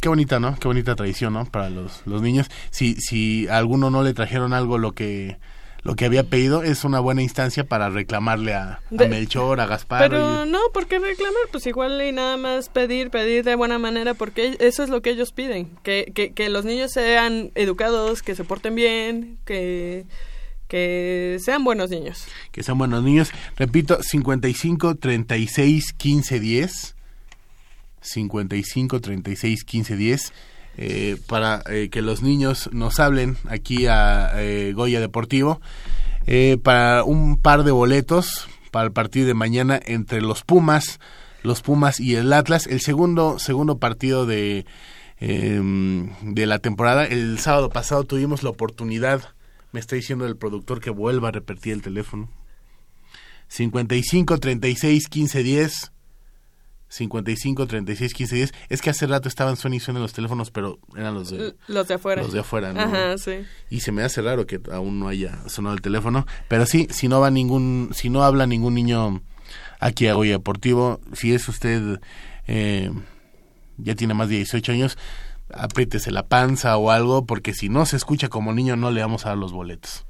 qué bonita, ¿no? Qué bonita tradición, ¿no? Para los, los niños. Si, si a alguno no le trajeron algo lo que lo que había pedido es una buena instancia para reclamarle a, a Melchor, a Gaspar. Pero y... no, ¿por qué reclamar? Pues igual y nada más pedir, pedir de buena manera, porque eso es lo que ellos piden, que, que, que los niños sean educados, que se porten bien, que, que sean buenos niños. Que sean buenos niños. Repito, 55 36 15 10. 55 36 15 10. Eh, para eh, que los niños nos hablen aquí a eh, Goya Deportivo eh, para un par de boletos para el partido de mañana entre los Pumas, los Pumas y el Atlas, el segundo segundo partido de de la temporada. El sábado pasado tuvimos la oportunidad, me está diciendo el productor que vuelva a repetir el teléfono. 55 36 15 10 55 36 15 10 es que hace rato estaban suena y suena los teléfonos pero eran los de los de afuera los de afuera ¿no? Ajá, sí. y se me hace raro que aún no haya sonado el teléfono pero sí si no va ningún si no habla ningún niño aquí a Goya Deportivo si es usted eh, ya tiene más de 18 años apriétese la panza o algo porque si no se escucha como niño no le vamos a dar los boletos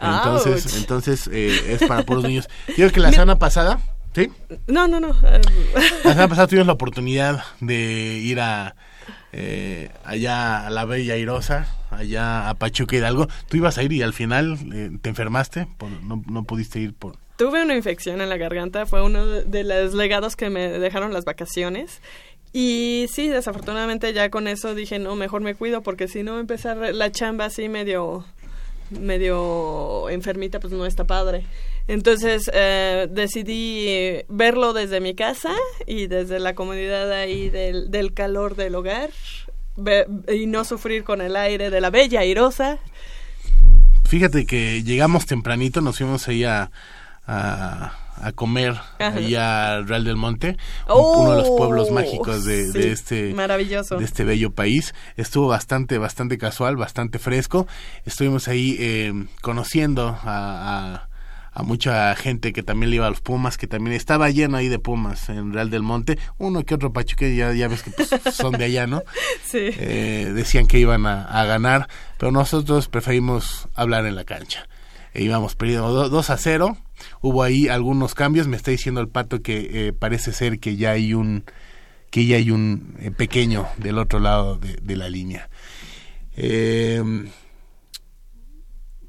entonces Ouch. entonces eh, es para puros *laughs* niños digo que la semana pasada ¿Sí? No, no, no. La semana pasada tuvimos la oportunidad de ir a eh, allá a la Bella Airosa, allá a Pachuca Hidalgo. Tú ibas a ir y al final eh, te enfermaste, por, no, no pudiste ir por... Tuve una infección en la garganta, fue uno de los legados que me dejaron las vacaciones. Y sí, desafortunadamente ya con eso dije, no, mejor me cuido porque si no empezar la chamba así medio medio enfermita, pues no está padre. Entonces eh, decidí verlo desde mi casa y desde la comodidad ahí del, del calor del hogar y no sufrir con el aire de la bella airosa. Fíjate que llegamos tempranito, nos fuimos ahí a, a, a comer ahí a Real del Monte, Oh, uno de los pueblos mágicos de, sí, de este maravilloso. de este bello país. Estuvo bastante, bastante casual, bastante fresco. Estuvimos ahí eh, conociendo a, a, a, mucha gente que también le iba a los Pumas, que también estaba lleno ahí de Pumas en Real del Monte. Uno que otro pachuque, ya, ya ves que pues, *laughs* son de allá, ¿no? Sí. Eh, decían que iban a, a, ganar, pero nosotros preferimos hablar en la cancha. E íbamos perdiendo 2 a 0. Hubo ahí algunos cambios. Me está diciendo el pato que eh, parece ser que ya hay un que ya hay un eh, pequeño del otro lado de, de la línea. Eh,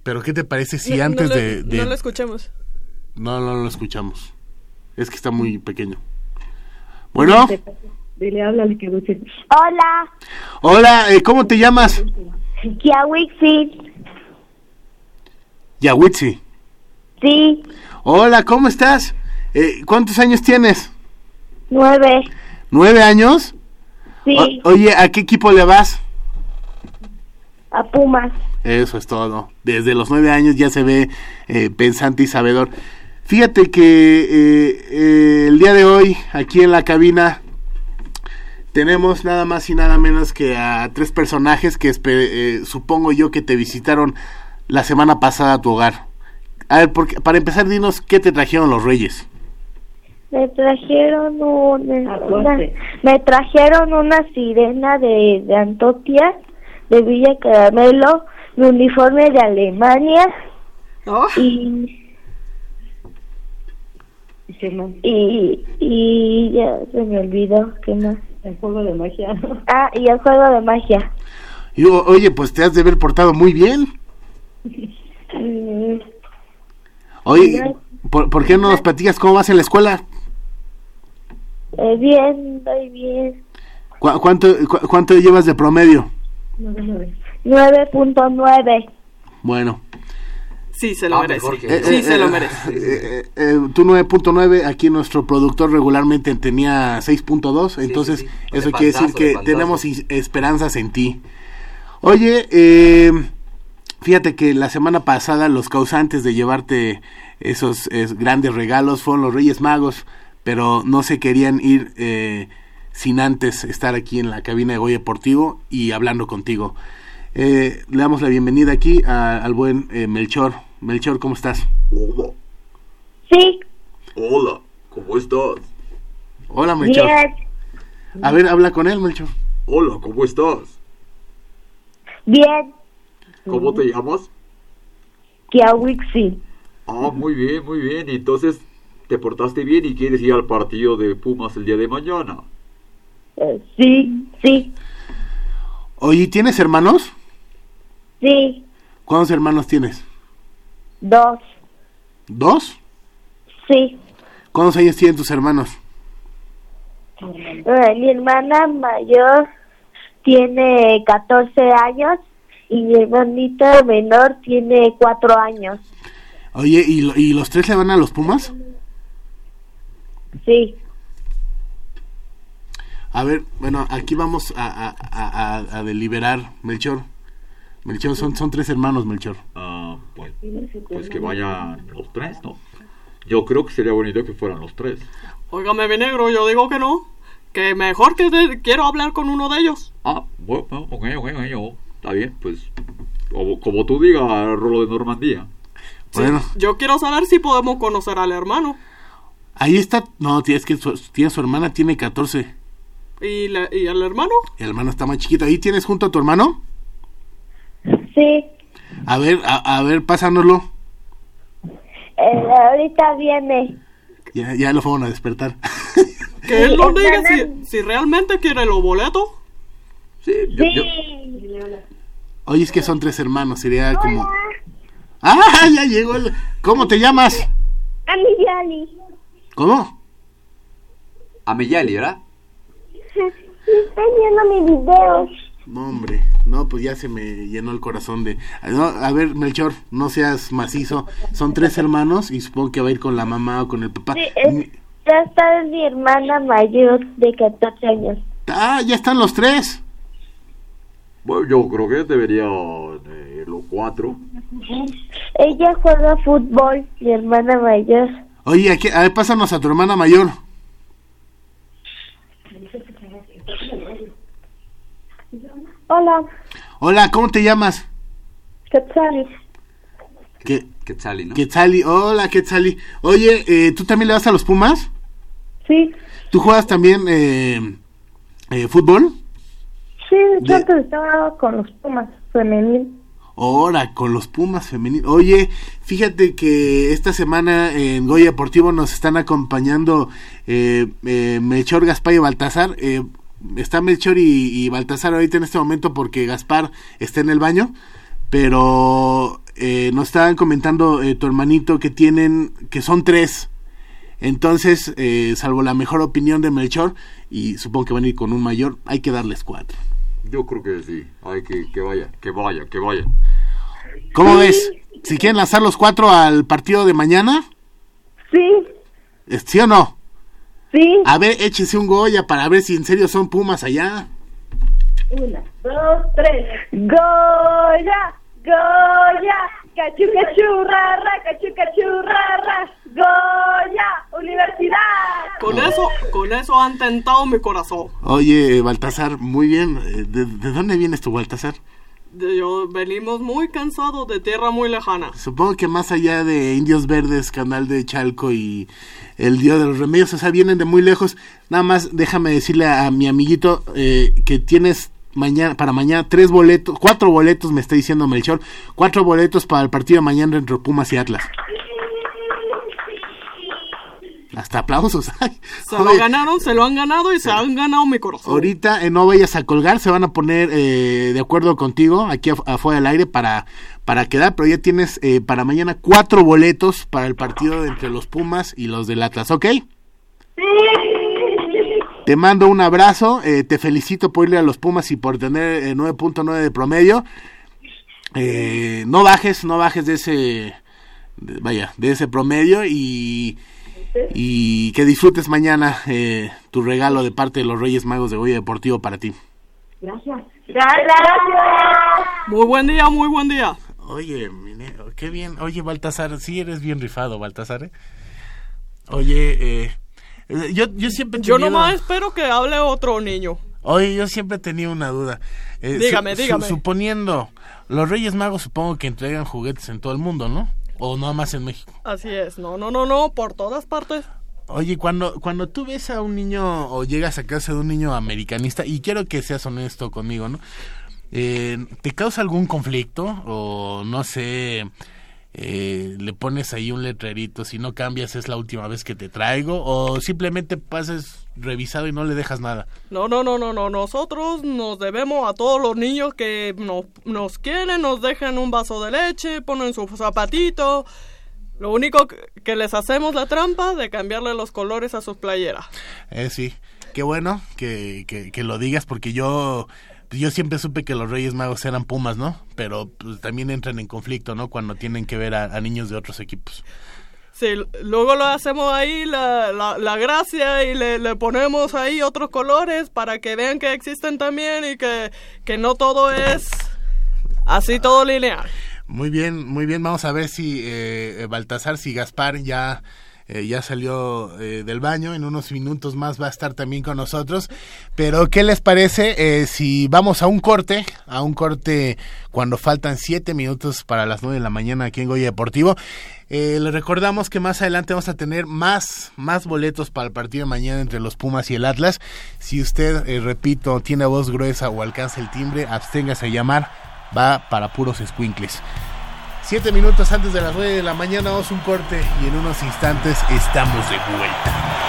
pero ¿qué te parece si no, antes no lo, de, de, No lo escuchamos. No, no lo escuchamos. Es que está muy pequeño. Bueno. Dile, háblale que dice. Hola. Hola, eh, ¿cómo te llamas? Yawixi. Yawitsi. Sí. Hola, ¿cómo estás? Eh, ¿Cuántos años tienes? Nueve. ¿Nueve años? Sí. O oye, ¿a qué equipo le vas? A Pumas. Eso es todo. Desde los nueve años ya se ve eh, pensante y sabedor. Fíjate que eh, eh, el día de hoy, aquí en la cabina, tenemos nada más y nada menos que a tres personajes que eh, supongo yo que te visitaron la semana pasada a tu hogar. A ver, porque, para empezar, dinos qué te trajeron los reyes. Me trajeron una, una- me trajeron una sirena de, de Antotia, de Villa Caramelo, mi uniforme de Alemania Oh, y y y ya se me olvidó qué más. El juego de magia. Ah, y el juego de magia. Y, oye, pues te has de haber portado muy bien. Mm, Oye, ¿por, por qué no nos platicas cómo vas en la escuela? eh, bien, estoy bien. ¿Cu- cuánto, cu- ¿Cuánto llevas de promedio? 9.9. Bueno, sí, se lo Ah, merece. que- Eh, sí, eh, se eh, lo merece. *laughs* eh, eh, eh, tú 9.9, aquí nuestro productor regularmente tenía 6.2, entonces sí, sí. eso De quiere decir que de tenemos esperanzas en ti. Oye, eh, fíjate que la semana pasada los causantes de llevarte esos grandes regalos fueron los Reyes Magos, pero no se querían ir eh, sin antes estar aquí en la cabina de Goya Deportivo y hablando contigo. Eh, le damos la bienvenida aquí a- al buen eh, Melchor. Melchor, ¿cómo estás? Hola, Sí, hola, ¿cómo estás? Hola, Melchor. bien, A ver, habla con él, Melchor. Hola, ¿cómo estás? bien. ¿Cómo te llamas? Kiawixi. Ah, muy bien, muy bien. Entonces, ¿te portaste bien y quieres ir al partido de Pumas el día de mañana? Eh, sí, sí, Oye, ¿tienes hermanos? Sí. ¿Cuántos hermanos tienes? Dos. ¿Dos? Sí. ¿Cuántos años tienen tus hermanos? Eh, mi hermana mayor tiene 14 años y mi hermanita menor tiene 4 años. Oye, ¿y, ¿y los tres le van a los Pumas? Sí. A ver, bueno, aquí vamos a, a- a- a- a deliberar, Melchor. Melchor, son, son tres hermanos, Melchor. Ah, pues, pues que vayan los tres, ¿no? Yo creo que sería bonito que fueran los tres. Óigame, mi negro, yo digo que no. Que mejor que de- quiero hablar con uno de ellos. Ah, bueno, ok, ok, ok. Está bien, pues, como, como tú digas, Rolo de Normandía. Sí, Bueno, Yo quiero saber si podemos conocer al hermano. ahí está. No, es que su, tiene su hermana, tiene 14. ¿Y, la- y al hermano? El hermano está más chiquito. ¿Ahí tienes junto a tu hermano? Sí. A ver, a, a ver, pásanoslo. Eh, ahorita viene. Ya, ya lo fueron a despertar. *laughs* Que él nos diga si, si realmente quiere los boletos. Sí, yo. Oye, es que son tres hermanos, sería como... ¡Ah, *laughs* ya llegó el... ¿Cómo te llamas? Ami Yali. ¿Cómo? A Meyali, ¿verdad? *laughs* Estoy viendo mis videos. No, hombre, no, pues ya se me llenó el corazón de... No, a ver, Melchor, no seas macizo. Son tres hermanos y supongo que va a ir con la mamá o con el papá. Sí, es- ya está mi hermana mayor de 14 años. Ah, ya están los tres. bueno, yo creo que deberían eh, los cuatro. Ella juega fútbol, mi hermana mayor. Oye, aquí, a ver, pásanos a tu hermana mayor. Hola, Hola, ¿cómo te llamas? Quetzali. Que, Quetzali, ¿no? Quetzali, hola Quetzali. Oye, eh, ¿tú también le vas a los Pumas? Sí, ¿Tú juegas también eh, eh, fútbol? sí, yo antes estaba con los Pumas femenil. Ahora, con los Pumas femeninos. Oye, fíjate que esta semana en Goya Deportivo nos están acompañando eh, eh, Melchor, Gaspar y Baltasar. Eh, está Melchor y, y Baltasar ahorita en este momento porque Gaspar está en el baño. Pero eh, nos estaban comentando eh, tu hermanito que tienen, que son tres. Entonces, eh, salvo la mejor opinión de Melchor, y supongo que van a ir con un mayor, hay que darles cuatro. Yo creo que sí. Hay que, que vaya, que vaya, que vaya. ¿Cómo ves? Si quieren lanzar los cuatro al partido de mañana, Sí, ¿eh, ¿sí o no? Sí. A ver, échense un Goya para ver si en serio son Pumas allá. Una, dos, tres. Goya, Goya, cachu, cachu, rara, cachu, cachu, rara, Goya, universidad. Con eso, con eso han tentado mi corazón. Oye, Baltasar, muy bien. Eh, ¿De, de dónde vienes tú, Baltasar? Yo venimos muy cansados de tierra muy lejana. Supongo que más allá de Indios Verdes, Canal de Chalco y el Dios de los Remedios, o sea, vienen de muy lejos. Nada más déjame decirle a mi amiguito eh, que tienes mañana para mañana tres boletos, cuatro boletos, me está diciendo Melchor, cuatro boletos para el partido de mañana entre Pumas y Atlas. Hasta aplausos. *laughs* Se lo ganaron, se lo han ganado y se han ganado mi corazón. Ahorita eh, no vayas a colgar, se van a poner eh, de acuerdo contigo aquí af- afuera del aire para, para quedar, pero ya tienes eh, para mañana cuatro boletos para el partido entre los Pumas y los del Atlas, ¿ok? Te mando un abrazo, eh, te felicito por irle a los Pumas y por tener eh, 9.9 de promedio. No bajes, no bajes de ese, de- vaya, de ese promedio y, y que disfrutes mañana eh, tu regalo de parte de los Reyes Magos de Goya Deportivo para ti. Gracias. Gracias. Muy buen día, muy buen día. Oye, mire, qué bien. Oye, Baltasar, sí eres bien rifado, Baltasar. ¿eh? Oye, eh, yo, yo siempre Yo tenido- nomás espero que hable otro niño. Oye, yo siempre he tenido una duda. Eh, Dígame, dígame. suponiendo, los Reyes Magos supongo que entregan juguetes en todo el mundo, ¿no? O nada más en México. Así es, no, no, no, no, por todas partes. Oye, cuando, cuando tú ves a un niño o llegas a casa de un niño americanista, y quiero que seas honesto conmigo, ¿no? Eh, ¿Te causa algún conflicto? O no sé, eh, le pones ahí un letrerito, si no cambias es la última vez que te traigo, o simplemente pasas revisado y no le dejas nada. No, no, no, no, no. Nosotros nos debemos a todos los niños que nos, nos quieren, nos dejan un vaso de leche, ponen su zapatito. Lo único que, les hacemos la trampa de cambiarle los colores a sus playeras. Eh, sí, qué bueno que, que, que lo digas porque yo yo siempre supe que los Reyes Magos eran Pumas, ¿no? Pero pues, también entran en conflicto, ¿no? Cuando tienen que ver a, a niños de otros equipos. Sí, luego lo hacemos ahí la, la, la gracia y le, le ponemos ahí otros colores para que vean que existen también y que, que no todo es así todo lineal. Muy bien, muy bien. Vamos a ver si eh, Baltasar, si Gaspar ya eh, ya salió eh, del baño. En unos minutos más va a estar también con nosotros. Pero, ¿qué les parece eh, si vamos a un corte? A un corte cuando faltan siete minutos para las nueve de la mañana aquí en Goya Deportivo. Eh, les recordamos que más adelante vamos a tener más, más boletos para el partido de mañana entre los Pumas y el Atlas. Si usted, repito, tiene voz gruesa o alcanza el timbre, absténgase a llamar. Va para puros squinkles. Siete minutos antes de las nueve de la mañana a un corte y en unos instantes estamos de vuelta.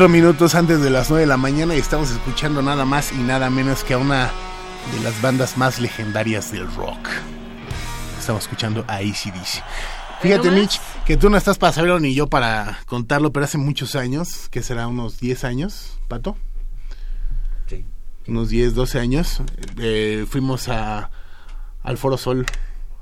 Cuatro minutos antes de las nueve de la mañana y estamos escuchando nada más y nada menos que a una de las bandas más legendarias del rock. Estamos escuchando a ACDC. Fíjate, Mitch, que tú no estás para saberlo ni yo para contarlo, pero hace muchos años, que será unos 10 años, Pato. Sí. Unos 10, 12 años, eh, fuimos a, al Foro Sol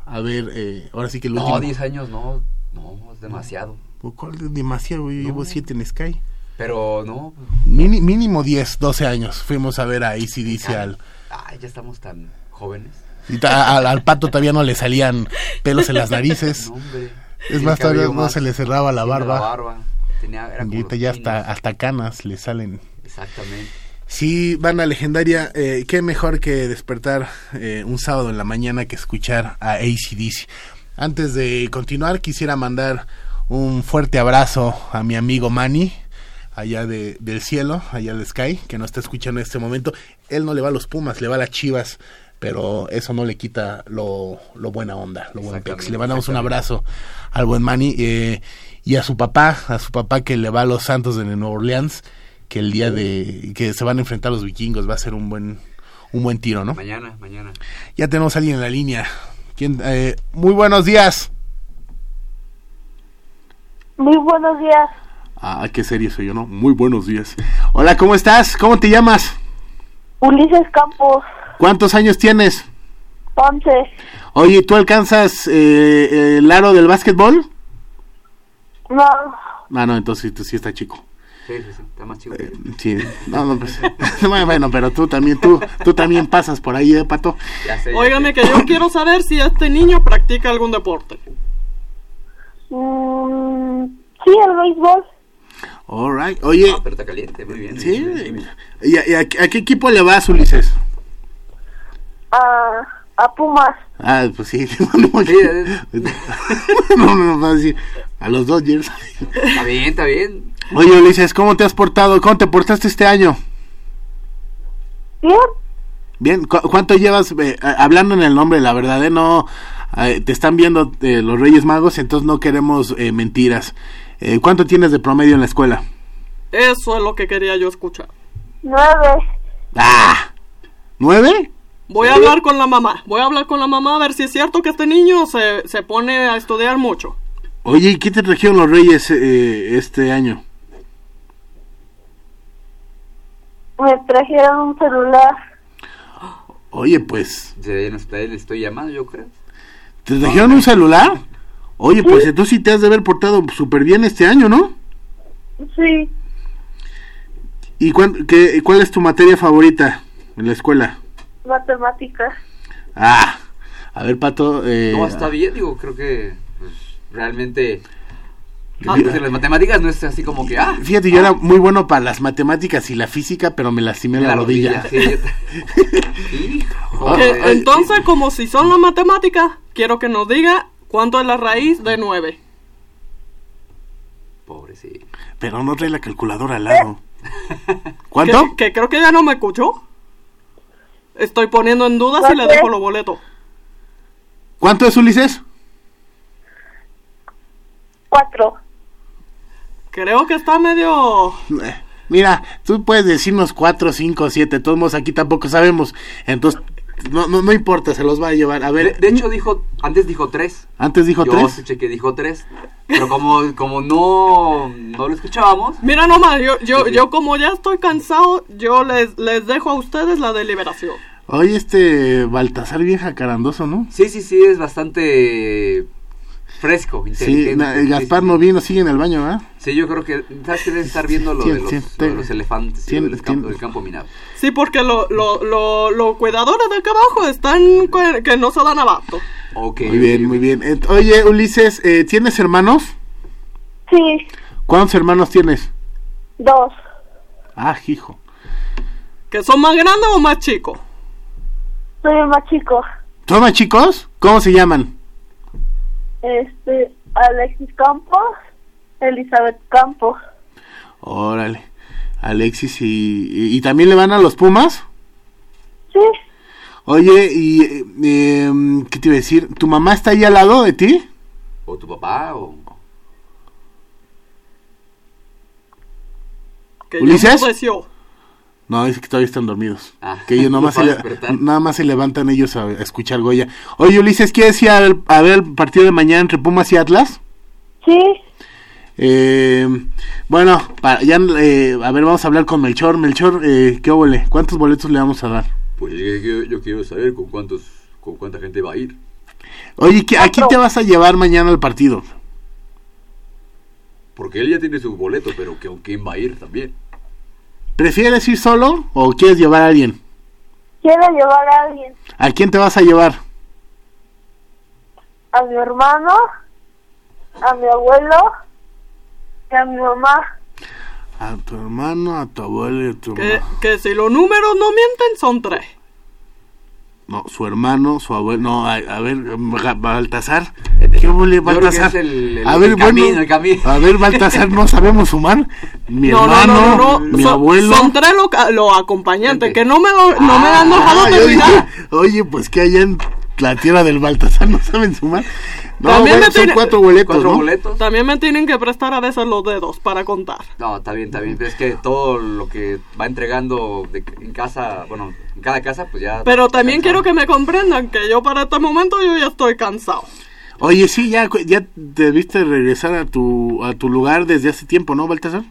a ver, eh, ahora sí que el último. No, 10 años no, no, es demasiado. ¿Cuál es demasiado? Yo llevo 7 en Sky. Pero no. Mini- mínimo 10, 12 años. Fuimos a ver a ACDC al... Ay, ya estamos tan jóvenes. y ta- al, al pato todavía no le salían pelos en las narices. *laughs* No, hombre. Es más, todavía no más- se le cerraba la barba. barba. Tenía, era Y como ahorita los ya hasta, hasta canas le salen. Exactamente. Sí, banda legendaria, eh, qué mejor que despertar eh, un sábado en la mañana que escuchar a ACDC. Antes de continuar, quisiera mandar un fuerte abrazo a mi amigo Manny, allá de, del cielo, allá del Sky, que no está escuchando en este momento. Él no le va a los Pumas, le va a las Chivas, pero eso no le quita lo, lo buena onda, lo buen pex. Le mandamos un abrazo al buen Manny eh, y a su papá, a su papá que le va a los Santos de Nueva Orleans que el día de que se van a enfrentar los vikingos va a ser un buen un buen tiro, ¿no? Mañana, mañana. Ya tenemos a alguien en la línea. ¿Quién? Eh, muy buenos días. Muy buenos días. Ah, qué serio soy yo, ¿no? Muy buenos días. Hola, ¿cómo estás? ¿Cómo te llamas? Ulises Campos, ¿Cuántos años tienes? 11. Oye, ¿tú alcanzas eh, el aro del básquetbol? No, Ah, no, entonces tú sí está chico. Sí, sí, sí. Está más chico. Eh, Sí, no, no, pues, *laughs* bueno, bueno, pero tú también, tú, tú también pasas por ahí, ¿eh, Pato? Ya sé. ya Óigame sé. que yo quiero saber si este niño practica algún deporte. mm, sí, el béisbol. All right. Oye, Ah, pero está caliente, muy bien. sí, muy bien. ¿y a, y a- a qué equipo le vas, Ulises? A, a Pumas. Ah, pues sí. *laughs* no, Sí, es- *laughs* no, no, no, va a decir, a los Dodgers. Está bien, está bien. Oye, Ulises, ¿cómo te has portado? ¿Cómo te portaste este año? Bien, Bien, ¿cu- ¿cuánto llevas eh, hablando en el nombre, la verdad, eh, no eh, te están viendo eh, los Reyes Magos, entonces no queremos eh, mentiras. Eh, ¿Cuánto tienes de promedio en la escuela? Eso es lo que quería yo escuchar. nueve. Ah, ¿nueve? Voy a hablar con la mamá. Voy a hablar con la mamá a ver si es cierto que este niño se, se pone a estudiar mucho. Oye, ¿y qué te trajeron los Reyes eh, este año? Me trajeron un celular. Oye, pues, Se nos está, le estoy llamando, yo creo. ¿te trajeron un celular? Oye, pues entonces sí te has de haber portado súper bien este año, ¿no? Sí, ¿Y cuán- qué- cuál es tu materia favorita en la escuela? matemáticas. Ah, a ver, Pato. Eh, No, está bien, digo, creo que pues, realmente Ah. pues, las matemáticas no es así como que, ah, Fíjate, yo era muy bueno para las matemáticas y la física, pero me lastimé la, rodilla. sí, yo- *laughs* Hijo, Que, eh, entonces, como si son las matemáticas, quiero que nos diga cuánto es la raíz de 9. Pobre, sí. Pero no trae la calculadora al lado. *laughs* ¿Cuánto? Que, que creo que ya no me escuchó. Estoy poniendo en duda si le dejo los boletos. ¿Cuánto es, Ulises? Cuatro. Creo que está medio... Eh, Mira, tú puedes decirnos cuatro, cinco, siete. Todos modos aquí tampoco sabemos. Entonces, no, no, no importa, se los va a llevar. A De, ver, de hecho, dijo, antes dijo tres. antes dijo yo tres. escuché que dijo tres. Pero como, como no, no lo escuchábamos, Mira nomás, yo, yo, sí. yo como ya estoy cansado, yo les, les dejo a ustedes la deliberación. Oye, este Baltasar vieja carandoso, ¿no? sí, sí, sí, es bastante fresco, Sí, na- Sí, Gaspar sí, no sí. vino, sigue en el baño, ¿ah? Sí, yo creo que, ¿sabes que deben estar viendo lo, Sí, de, los, sí, lo de los elefantes lo del campo, tien- del campo minado? Sí, porque los lo, lo, los cuidadores de acá abajo están que, no se dan abasto. Ok. Muy bien, muy bien. Oye, Ulises, eh, ¿tienes hermanos? Sí, ¿Cuántos hermanos tienes? dos. Ah, hijo. ¿Que son más grandes o más chicos? Soy el más chico. ¿Son más chicos? ¿Cómo se llaman? Este, Alexis Campos, Elizabeth Campos. Órale. Alexis y, y, y también le van a los Pumas. Sí, Oye, y eh, ¿qué te iba a decir? ¿Tu mamá está ahí al lado de ti? O tu papá, o... Que ¿Ulises? No, es que todavía están dormidos. Ah, que ellos nada *laughs* más, se, para le- despertar. nada más se levantan ellos a, a escuchar Goya. Oye, Ulises, ¿quieres ir a ver, a ver el partido de mañana entre Pumas y Atlas? Sí, Eh, bueno, para- ya, eh, a ver, vamos a hablar con Melchor. Melchor, eh, ¿qué óvole? ¿Cuántos boletos le vamos a dar? Pues yo, yo- quiero saber con cuántos, con cuánta gente va a ir. Oye, ¿qué- ¿a quién te vas a llevar mañana al partido? Porque él ya tiene su boleto, pero que, ¿quién va a ir también? ¿Prefieres ir solo o quieres llevar a alguien? quiero llevar a alguien, ¿A quién te vas a llevar? a mi hermano, a mi abuelo y a mi mamá. A tu hermano, a tu abuelo y a tu Que, mamá. que si los números no mienten, son tres. No, su hermano, su abuelo. No, a, a ver, Baltasar. ¿Qué Yo creo que Baltasar? es el- el- a ver, el bueno. camino, el camino. A ver, Baltasar, no sabemos sumar. Mi no, hermano, no, no, no, no. mi son, abuelo. Son tres los ca- los acompañantes, que no me, lo- no me han dejado Ah, terminar. dije, oye, pues que allá en la tierra del Baltasar no saben sumar. No, También bueno, me son tiene- cuatro boletos, Cuatro ¿no? boletos. También me tienen que prestar a veces los dedos para contar. No, está bien, está bien. Es que todo lo que va entregando de- en casa, bueno, en cada casa, pues ya. Pero también cansado. quiero que me comprendan que yo para este momento yo ya estoy cansado. Oye, sí, ya, ya debiste regresar a tu, a tu lugar desde hace tiempo, ¿no, Baltasar?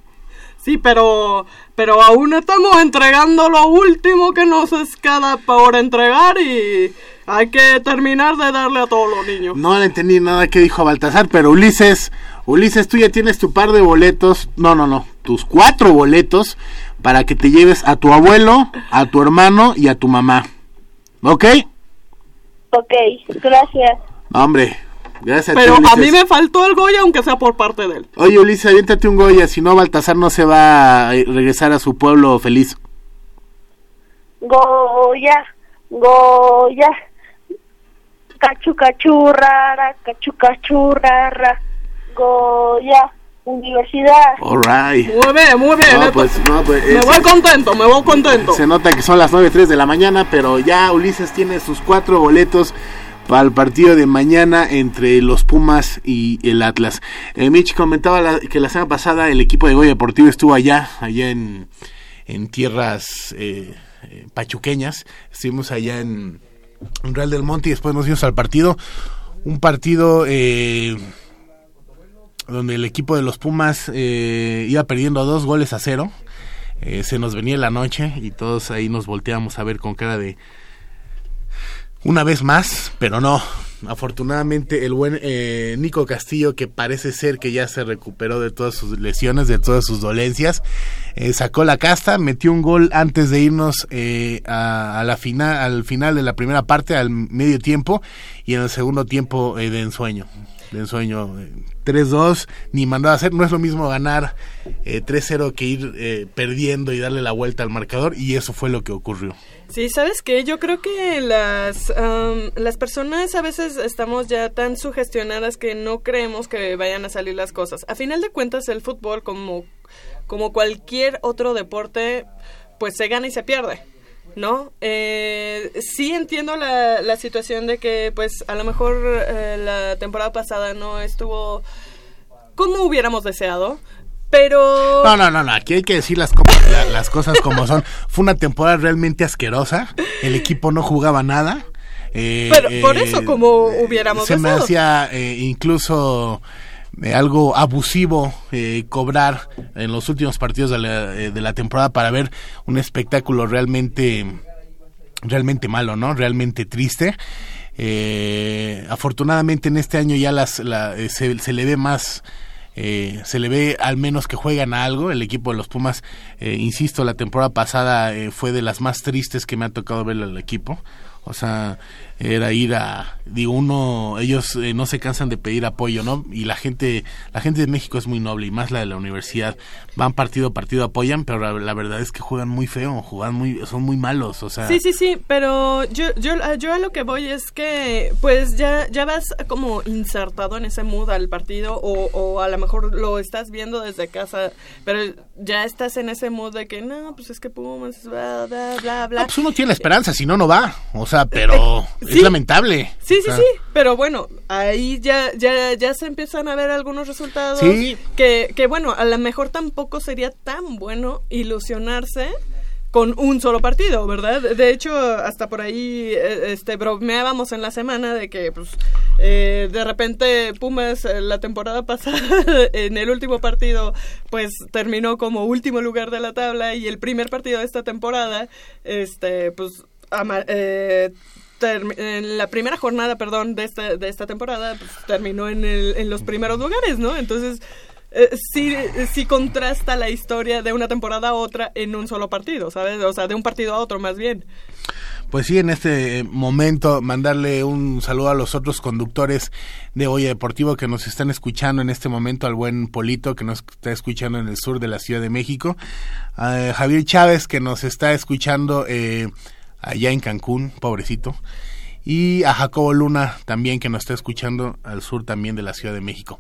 Sí, pero pero aún estamos entregando lo último que nos es queda por entregar y hay que terminar de darle a todos los niños. No le entendí nada que dijo Baltasar, pero Ulises, Ulises, tú ya tienes tu par de boletos, no, no, no, tus cuatro boletos para que te lleves a tu abuelo, a tu hermano y a tu mamá. ¿Ok? Ok, gracias. No, hombre, gracias a ti, Pero a mí me faltó el Goya aunque sea por parte de él. Oye, Ulises, aviéntate un Goya, si no, Baltasar no se va a regresar a su pueblo feliz. Goya, Goya, cachu cachurrara, cachu cachurrara, Goya, universidad. Alright. Muy bien, muy bien. No, pues, no, pues, me es- voy contento, me voy contento. Se nota que son las 9.03 de la mañana, pero ya Ulises tiene sus cuatro boletos para el partido de mañana entre los Pumas y el Atlas. Eh, comentaba que la semana pasada el equipo de Goya Deportivo estuvo allá, allá en, en tierras eh, eh, pachuqueñas. Estuvimos allá en, Real del Monte y después nos fuimos al partido. Un partido eh, donde el equipo de los Pumas eh, iba perdiendo dos goles a cero. Se nos venía la noche y todos ahí nos volteamos a ver con cara de una vez más, pero no. Afortunadamente el buen eh, Nico Castillo, que parece ser que ya se recuperó de todas sus lesiones, de todas sus dolencias, eh, sacó la casta, metió un gol antes de irnos eh, a, a la final, al final de la primera parte, al medio tiempo, y en el segundo tiempo eh, de ensueño. De ensueño eh, 3-2, ni mandado a hacer. No es lo mismo ganar eh, 3-0 que ir eh, perdiendo y darle la vuelta al marcador, y eso fue lo que ocurrió. Sí, ¿sabes qué? Yo creo que las, am, las personas a veces estamos ya tan sugestionadas que no creemos que vayan a salir las cosas. A final de cuentas, el fútbol, como, como cualquier otro deporte, pues se gana y se pierde. ¿No? Eh, sí entiendo la, la situación de que, pues, a lo mejor eh, la temporada pasada no estuvo como hubiéramos deseado, pero... No, no, no, no, aquí hay que decir las, la- las cosas como son. Fue una temporada realmente asquerosa, el equipo no jugaba nada. eh, Pero por eh, eso, como hubiéramos Se me deseado. hacía eh, incluso eh, algo abusivo eh, cobrar en los últimos partidos de la, eh, de la temporada para ver un espectáculo realmente realmente malo, ¿no? Realmente triste. Eh, afortunadamente en este año ya las la- eh, se, le ve más se le ve al menos que juegan a algo el equipo de los Pumas insisto la temporada pasada eh, fue de las más tristes que me ha tocado ver al equipo o sea era ir a digo uno ellos eh, no se cansan de pedir apoyo no y la gente la gente de México es muy noble y más la de la universidad van partido a partido apoyan pero la, la verdad es que juegan muy feo juegan muy son muy malos o sea Sí, sí, sí, pero yo, yo, yo a lo que voy es que pues ya, ya vas como insertado en ese mood al partido o, o a lo mejor lo estás viendo desde casa, pero ya estás en ese mood de que no, pues es que Pumas, bla, bla, bla, bla. pues uno tiene la esperanza, si no, no va. O sea, pero *laughs* es lamentable. Sí, sí, sí. Pero bueno, ahí ya, ya, ya se empiezan a ver algunos resultados. Sí. Que, que bueno, a lo mejor tampoco sería tan bueno ilusionarse con un solo partido, ¿verdad? De hecho, hasta por ahí eh, este bromeábamos en la semana de que pues eh, de repente Pumas eh, la temporada *laughs* pasada en el último partido pues terminó como último lugar de la tabla y el primer partido de esta temporada este pues en la primera jornada, perdón, de esta, de esta temporada, pues, terminó en, el, en los primeros lugares, ¿no? Entonces, eh, sí, contrasta la historia de una temporada a otra en un solo partido, ¿sabes? O sea, de un partido a otro más bien. Pues sí, en este momento mandarle un saludo a los otros conductores de Olla Deportivo que nos están escuchando en este momento, al buen Polito que nos está escuchando en el sur de la Ciudad de México, a Javier Chávez que nos está escuchando eh, allá en Cancún, pobrecito, y a Jacobo Luna también que nos está escuchando al sur también de la Ciudad de México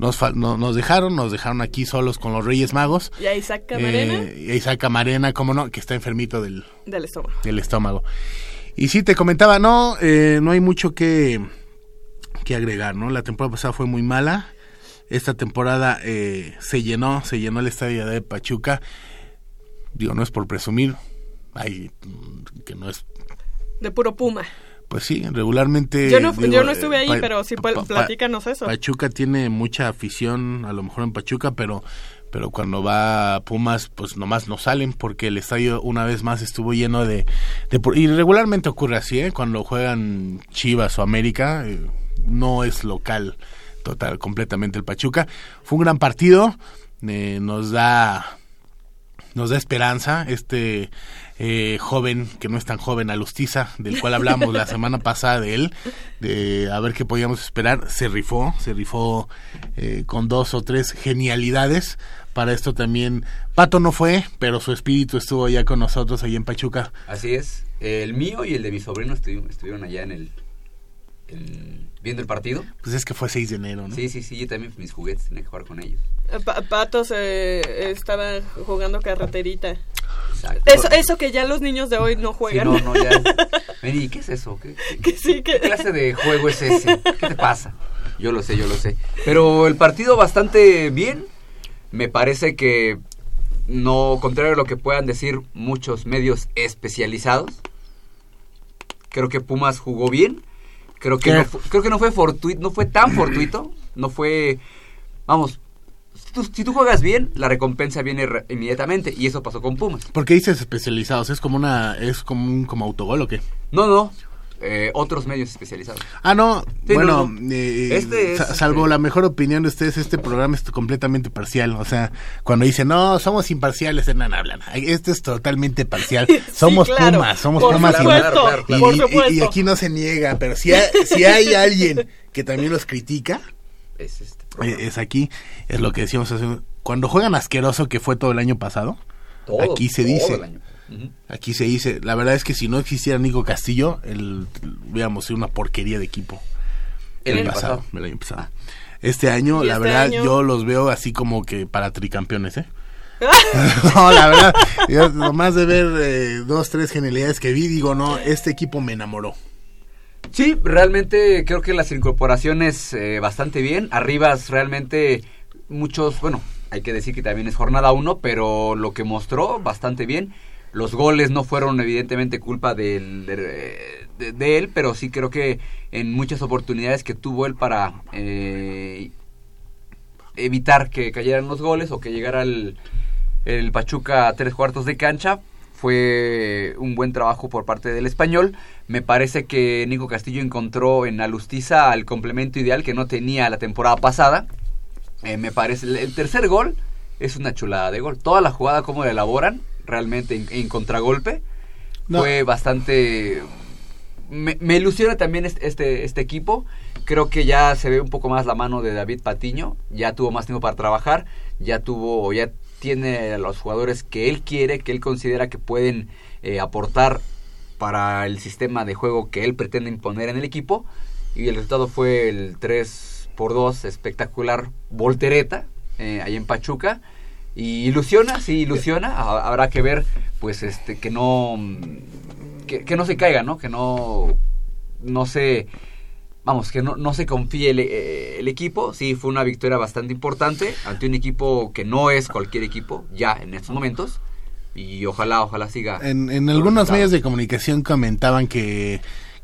nos, nos dejaron, nos dejaron aquí solos con los Reyes Magos. Y a Isaac Camarena. Eh, y a Isaac Camarena, cómo no, que está enfermito del, del estómago. Del estómago. Y sí, te comentaba, no, eh, no hay mucho que, que agregar, ¿no? La temporada pasada fue muy mala. Esta temporada eh, se llenó, se llenó el estadio de Pachuca. Digo, no es por presumir, hay que no es... De puro Puma. Pues sí, regularmente... Yo no, yo no estuve ahí, pero sí, pa, platícanos eso. Pachuca tiene mucha afición, a lo mejor en Pachuca, pero pero cuando va a Pumas, pues nomás no salen porque el estadio una vez más estuvo lleno de... de y regularmente ocurre así, ¿eh? Cuando juegan Chivas o América, eh, no es local total, completamente el Pachuca. Fue un gran partido, eh, nos da nos da esperanza este eh, joven, que no es tan joven, Alustiza, del cual hablamos la semana *laughs* pasada de él, de a ver qué podíamos esperar, se rifó, se rifó eh, con dos o tres genialidades. Para esto también, Pato no fue, pero su espíritu estuvo ya con nosotros ahí en Pachuca. Así es, el mío y el de mi sobrino estuvieron allá en el, viendo el partido. Pues es que fue 6 de enero, ¿no? Sí, sí, sí, yo también mis juguetes tenía que jugar con ellos. Eh, Patos estaba jugando carreterita. Eso, eso que ya los niños de hoy no juegan. no, no, ya. *laughs* ¿qué es eso? ¿Qué, clase de juego es ese? ¿Qué te pasa? Yo lo sé, yo lo sé. Pero el partido bastante bien. Me parece que, no contrario a lo que puedan decir muchos medios especializados, creo que Pumas jugó bien. Creo que, no, creo que no fue fortuito, no fue tan fortuito. No fue, vamos, si tú juegas bien, la recompensa viene inmediatamente y eso pasó con Pumas. ¿Por qué dices especializados? ¿Es como una es como un como autogol o qué? No, no. Eh, otros medios especializados. Ah, no. bueno, eh, este salvo la mejor opinión de ustedes, este programa es completamente parcial. O sea, cuando dicen, no, somos imparciales, en hablan. Este es totalmente parcial. *laughs* somos Pumas, somos Pumas. y, y, aquí no se niega, pero si si hay alguien que también los critica, es este es aquí, es lo que decíamos hace cuando juegan asqueroso que fue todo el año pasado, aquí se dice, aquí se dice, la verdad es que si no existiera Nico Castillo, el, hubiéramos una porquería de equipo. El, año pasado, ah. Este año, la este verdad, yo los veo así como que para tricampeones, ¿eh? *laughs* no, la verdad, yo, nomás de ver eh, dos, tres genialidades que vi, digo, no, este equipo me enamoró. Sí, realmente creo que las incorporaciones eh, bastante bien. Arribas realmente muchos, bueno, hay que decir que también es jornada uno, pero lo que mostró bastante bien. Los goles no fueron evidentemente culpa de, de, él, pero sí creo que en muchas oportunidades que tuvo él para eh, evitar que cayeran los goles o que llegara el, el Pachuca a tres cuartos de cancha, fue un buen trabajo por parte del español. Me parece que Nico Castillo encontró en Alustiza el complemento ideal que no tenía la temporada pasada. Eh, me parece, el tercer gol es una chulada de gol. Toda la jugada, como la elaboran, realmente en, contragolpe, fue bastante... Me, ilusiona también este, este equipo. Creo que ya se ve un poco más la mano de David Patiño. Ya tuvo más tiempo para trabajar. Ya tuvo, ya tiene a los jugadores que él quiere, que él considera que pueden eh, aportar para el sistema de juego que él pretende imponer en el equipo. Y el resultado fue el 3 por 2 espectacular voltereta eh, ahí en Pachuca. Y ilusiona, sí ilusiona, habrá que ver pues este que no que, no se caiga, ¿no? Que no no se vamos, que no, no se confíe eh, el, equipo. Sí, fue una victoria bastante importante ante un equipo que no es cualquier equipo ya en estos momentos. Y ojalá, ojalá siga. En, en algunos medios de comunicación comentaban que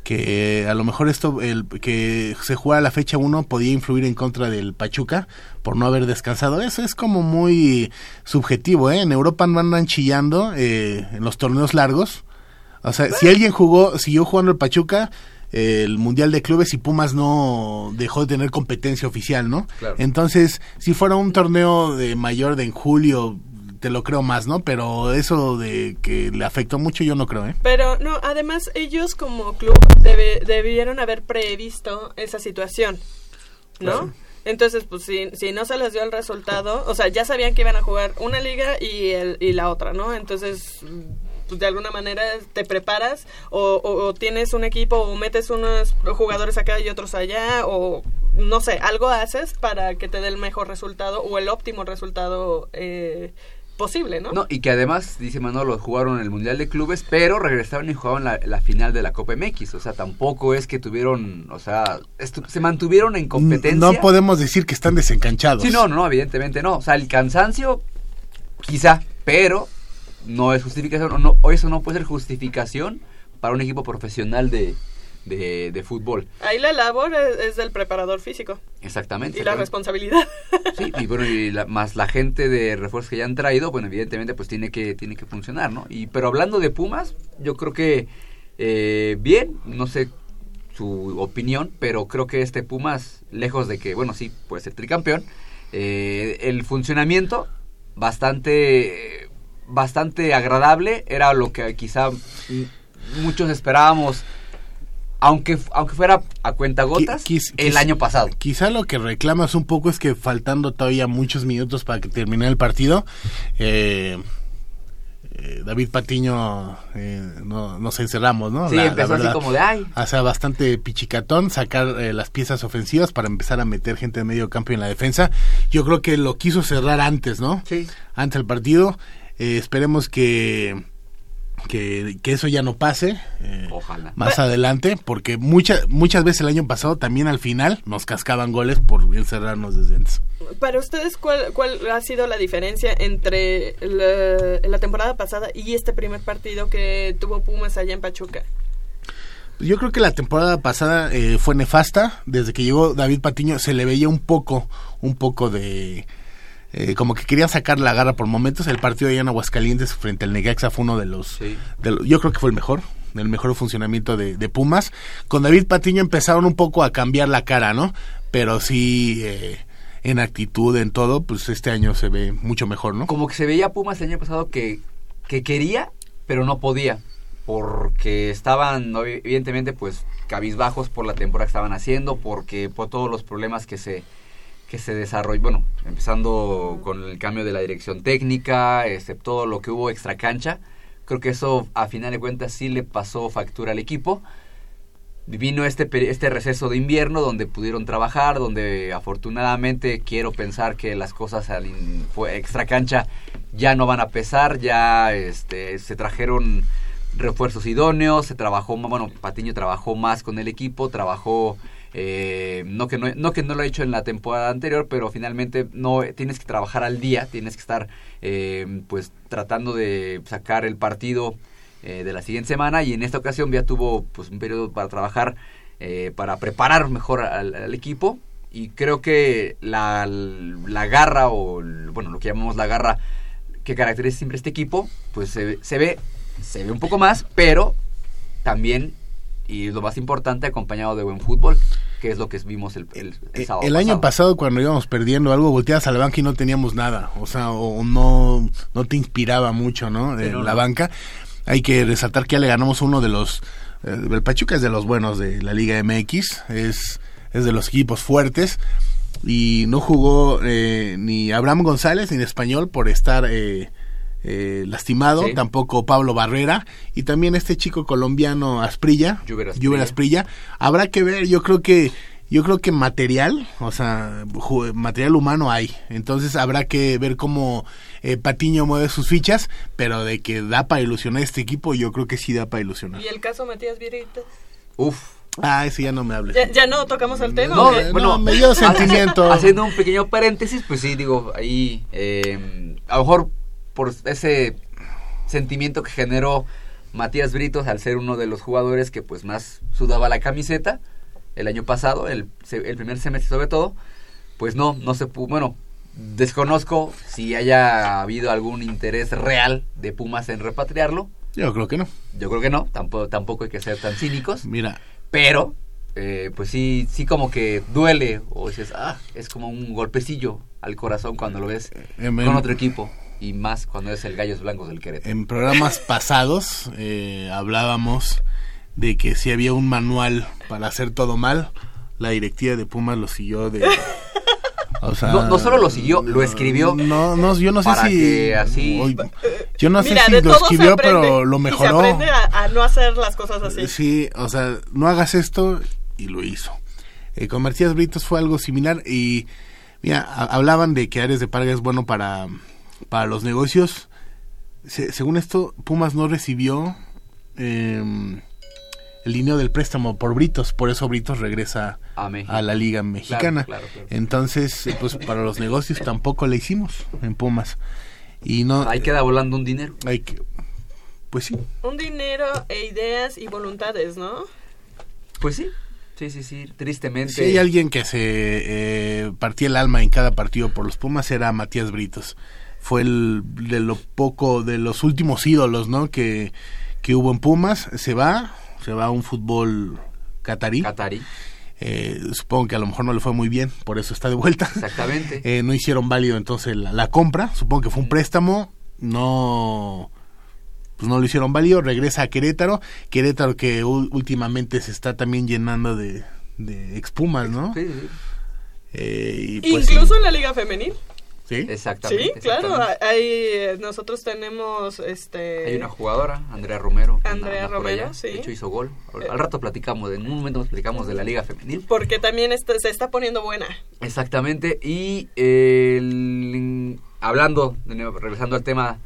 que a lo mejor esto, el, que se juega la fecha 1 podía influir en contra del Pachuca por no haber descansado. Eso es como muy subjetivo, ¿eh? En Europa no andan chillando eh, en los torneos largos. O sea, si alguien jugó, siguió jugando el Pachuca, el Mundial de Clubes y Pumas no dejó de tener competencia oficial, ¿no? Entonces, si fuera un torneo de mayor de en julio, te lo creo más, ¿no? Pero eso de que le afectó mucho yo no creo, ¿eh? Pero no, además ellos como club debieron haber previsto esa situación, ¿no? Entonces, pues si, si no se les dio el resultado, o sea, ya sabían que iban a jugar una liga y, el, y la otra, ¿no? Entonces, pues de alguna manera te preparas o, o, tienes un equipo o metes unos jugadores acá y otros allá o no sé, algo haces para que te dé el mejor resultado o el óptimo resultado eh, posible, ¿no? No, y que además, dice Manolo, jugaron el Mundial de Clubes, pero regresaron y jugaron la, final de la Copa MX. O sea, tampoco es que tuvieron, o sea, se mantuvieron en competencia. No podemos decir que están desencanchados. Sí, no, no, evidentemente no. O sea, el cansancio, quizá, pero no es justificación, o, no, o eso no puede ser justificación para un equipo profesional de, de, fútbol. Ahí la labor es, del preparador físico. Exactamente. Y la responsabilidad. Sí, y bueno, y más la gente de refuerzos que ya han traído, bueno, evidentemente pues tiene que, tiene que funcionar, ¿no? Y, pero hablando de Pumas, yo creo que eh, bien, no sé su opinión, pero creo que este Pumas, lejos de que, bueno, sí, puede ser tricampeón, eh, el funcionamiento bastante, bastante agradable, era lo que quizá muchos esperábamos aunque, aunque fuera a cuenta gotas el año pasado. Quizá lo que reclamas un poco es que faltando todavía muchos minutos para que termine el partido, eh, eh, David Patiño eh, no, nos encerramos, ¿no? Sí, empezó así como de ay. O sea, bastante pichicatón, sacar las piezas ofensivas para empezar a meter gente de medio campo en la defensa. Yo creo que lo quiso cerrar antes, ¿no? Sí. Antes del partido. Esperemos que que, eso ya no pase eh, más adelante, porque muchas muchas veces el año pasado también al final nos cascaban goles por encerrarnos desde antes. Para ustedes, ¿cuál, cuál ha sido la diferencia entre la, temporada pasada y este primer partido que tuvo Pumas allá en Pachuca? Yo creo que la temporada pasada eh, fue nefasta. Desde que llegó David Patiño se le veía un poco, un poco de eh, como que querían sacar la garra por momentos. El partido de en Aguascalientes frente al Necaxa fue uno de los, yo creo que fue el mejor, el mejor funcionamiento de, Pumas. Con David Patiño empezaron un poco a cambiar la cara, ¿no? Pero sí, eh, en actitud, en todo, pues este año se ve mucho mejor, ¿no? Como que se veía Pumas el año pasado que, que quería, pero no podía. Porque estaban, evidentemente, pues cabizbajos por la temporada que estaban haciendo, porque por todos los problemas que se que se desarrolló, bueno, empezando con el cambio de la dirección técnica, este, todo lo que hubo extra cancha, creo que eso a final de cuentas sí le pasó factura al equipo. Vino este, este receso de invierno donde pudieron trabajar, donde afortunadamente quiero pensar que las cosas al extra cancha ya no van a pesar, ya este, se trajeron refuerzos idóneos, se trabajó, bueno, Patiño trabajó más con el equipo, trabajó eh, no, que no, que no lo he hecho en la temporada anterior, pero finalmente no tienes que trabajar al día, tienes que estar eh, pues tratando de sacar el partido eh, de la siguiente semana. Y en esta ocasión ya tuvo pues un periodo para trabajar, para preparar mejor al, equipo. Y creo que la, la garra o bueno lo que llamamos la garra que caracteriza siempre este equipo pues se, se ve se ve un poco más pero también y lo más importante acompañado de buen fútbol que es lo que vimos el, el, el sábado. El año pasado. cuando íbamos perdiendo algo, volteabas a la banca y no teníamos nada, o sea, o no, no te inspiraba mucho, ¿no? La banca. Hay que resaltar que ya le ganamos uno de los, eh, el Pachuca es de los buenos de la Liga MX, es, es de los equipos fuertes y no jugó eh, ni Abraham González ni en español por estar eh, eh, lastimado, tampoco Pablo Barrera y también este chico colombiano Asprilla, Lluver Asprilla. Habrá que ver, yo creo que yo creo que material, o sea, material humano hay. Entonces habrá que ver cómo eh, Patiño mueve sus fichas, pero de que da para ilusionar este equipo, yo creo que sí da para ilusionar. ¿Y el caso Matías Vieira? Uf. Ah, ese ya no me hables. ¿Ya, ya no tocamos el tema? No, ¿o qué? bueno, me dio sentimiento. Haciendo un pequeño paréntesis, pues sí, digo, ahí, eh, a lo mejor por ese sentimiento que generó Matías Britos al ser uno de los jugadores que pues más sudaba la camiseta el año pasado, el, el primer semestre sobre todo, pues no, no se pudo, bueno, desconozco si haya habido algún interés real de Pumas en repatriarlo, Yo creo que no. yo creo que no, tampoco, tampoco hay que ser tan cínicos, Mira, pero eh, pues sí, sí como que duele o dices, ah, es como un golpecillo al corazón cuando lo ves em, con otro equipo y más cuando es el Gallos Blancos del Querétaro. en programas *laughs* pasados eh, hablábamos de que si había un manual para hacer todo mal, la directiva de Pumas lo siguió de... O sea, No- no solo lo siguió, lo escribió No, no, yo no sé para si... que así- Hoy- yo no Mira, sé de si lo todo se escribió, aprende, pero lo y mejoró. se aprende a, a no hacer las cosas así. Sí, o sea, no hagas esto y lo hizo. Eh, con Matías Britos fue algo similar y mira, a- hablaban de que Ares de Parga es bueno para, para los negocios. Se- según esto, Pumas no recibió em, el dinero del préstamo por Britos, por eso Britos regresa A México. a la Liga Mexicana. claro, claro. Entonces, eh, pues para los negocios tampoco le hicimos en Pumas. Y no Ahí queda volando un dinero. hay que pues sí. Un dinero e ideas y voluntades, ¿no? Pues sí, sí, sí, sí, tristemente. Si hay alguien que se eh, partía el alma en cada partido por los Pumas era Matías Britos. Fue el de lo poco, de los últimos ídolos, ¿no? Que, que hubo en Pumas. Se va, se va a un fútbol catarí. Qatarí, Eh, supongo que a lo mejor no le fue muy bien, por eso está de vuelta. exactamente. *laughs* Eh, no hicieron válido entonces la, la compra. Supongo que fue un préstamo. No. Pues no lo hicieron válido. Regresa a Querétaro. Querétaro que últimamente se está también llenando de, de expumas, ¿no? Sí, sí, Eh, y pues, Incluso en la liga femenil. Sí. Exactamente. Sí, claro. exactamente. Hay, eh, nosotros tenemos este. Hay una jugadora, Andrea Romero. Andrea anda Romero, sí. De hecho, hizo gol. Al, al rato platicamos, de- en un momento nos platicamos de la Liga Femenil. Porque también está- se está poniendo buena. Exactamente. Y el- hablando, de nuevo, regresando al tema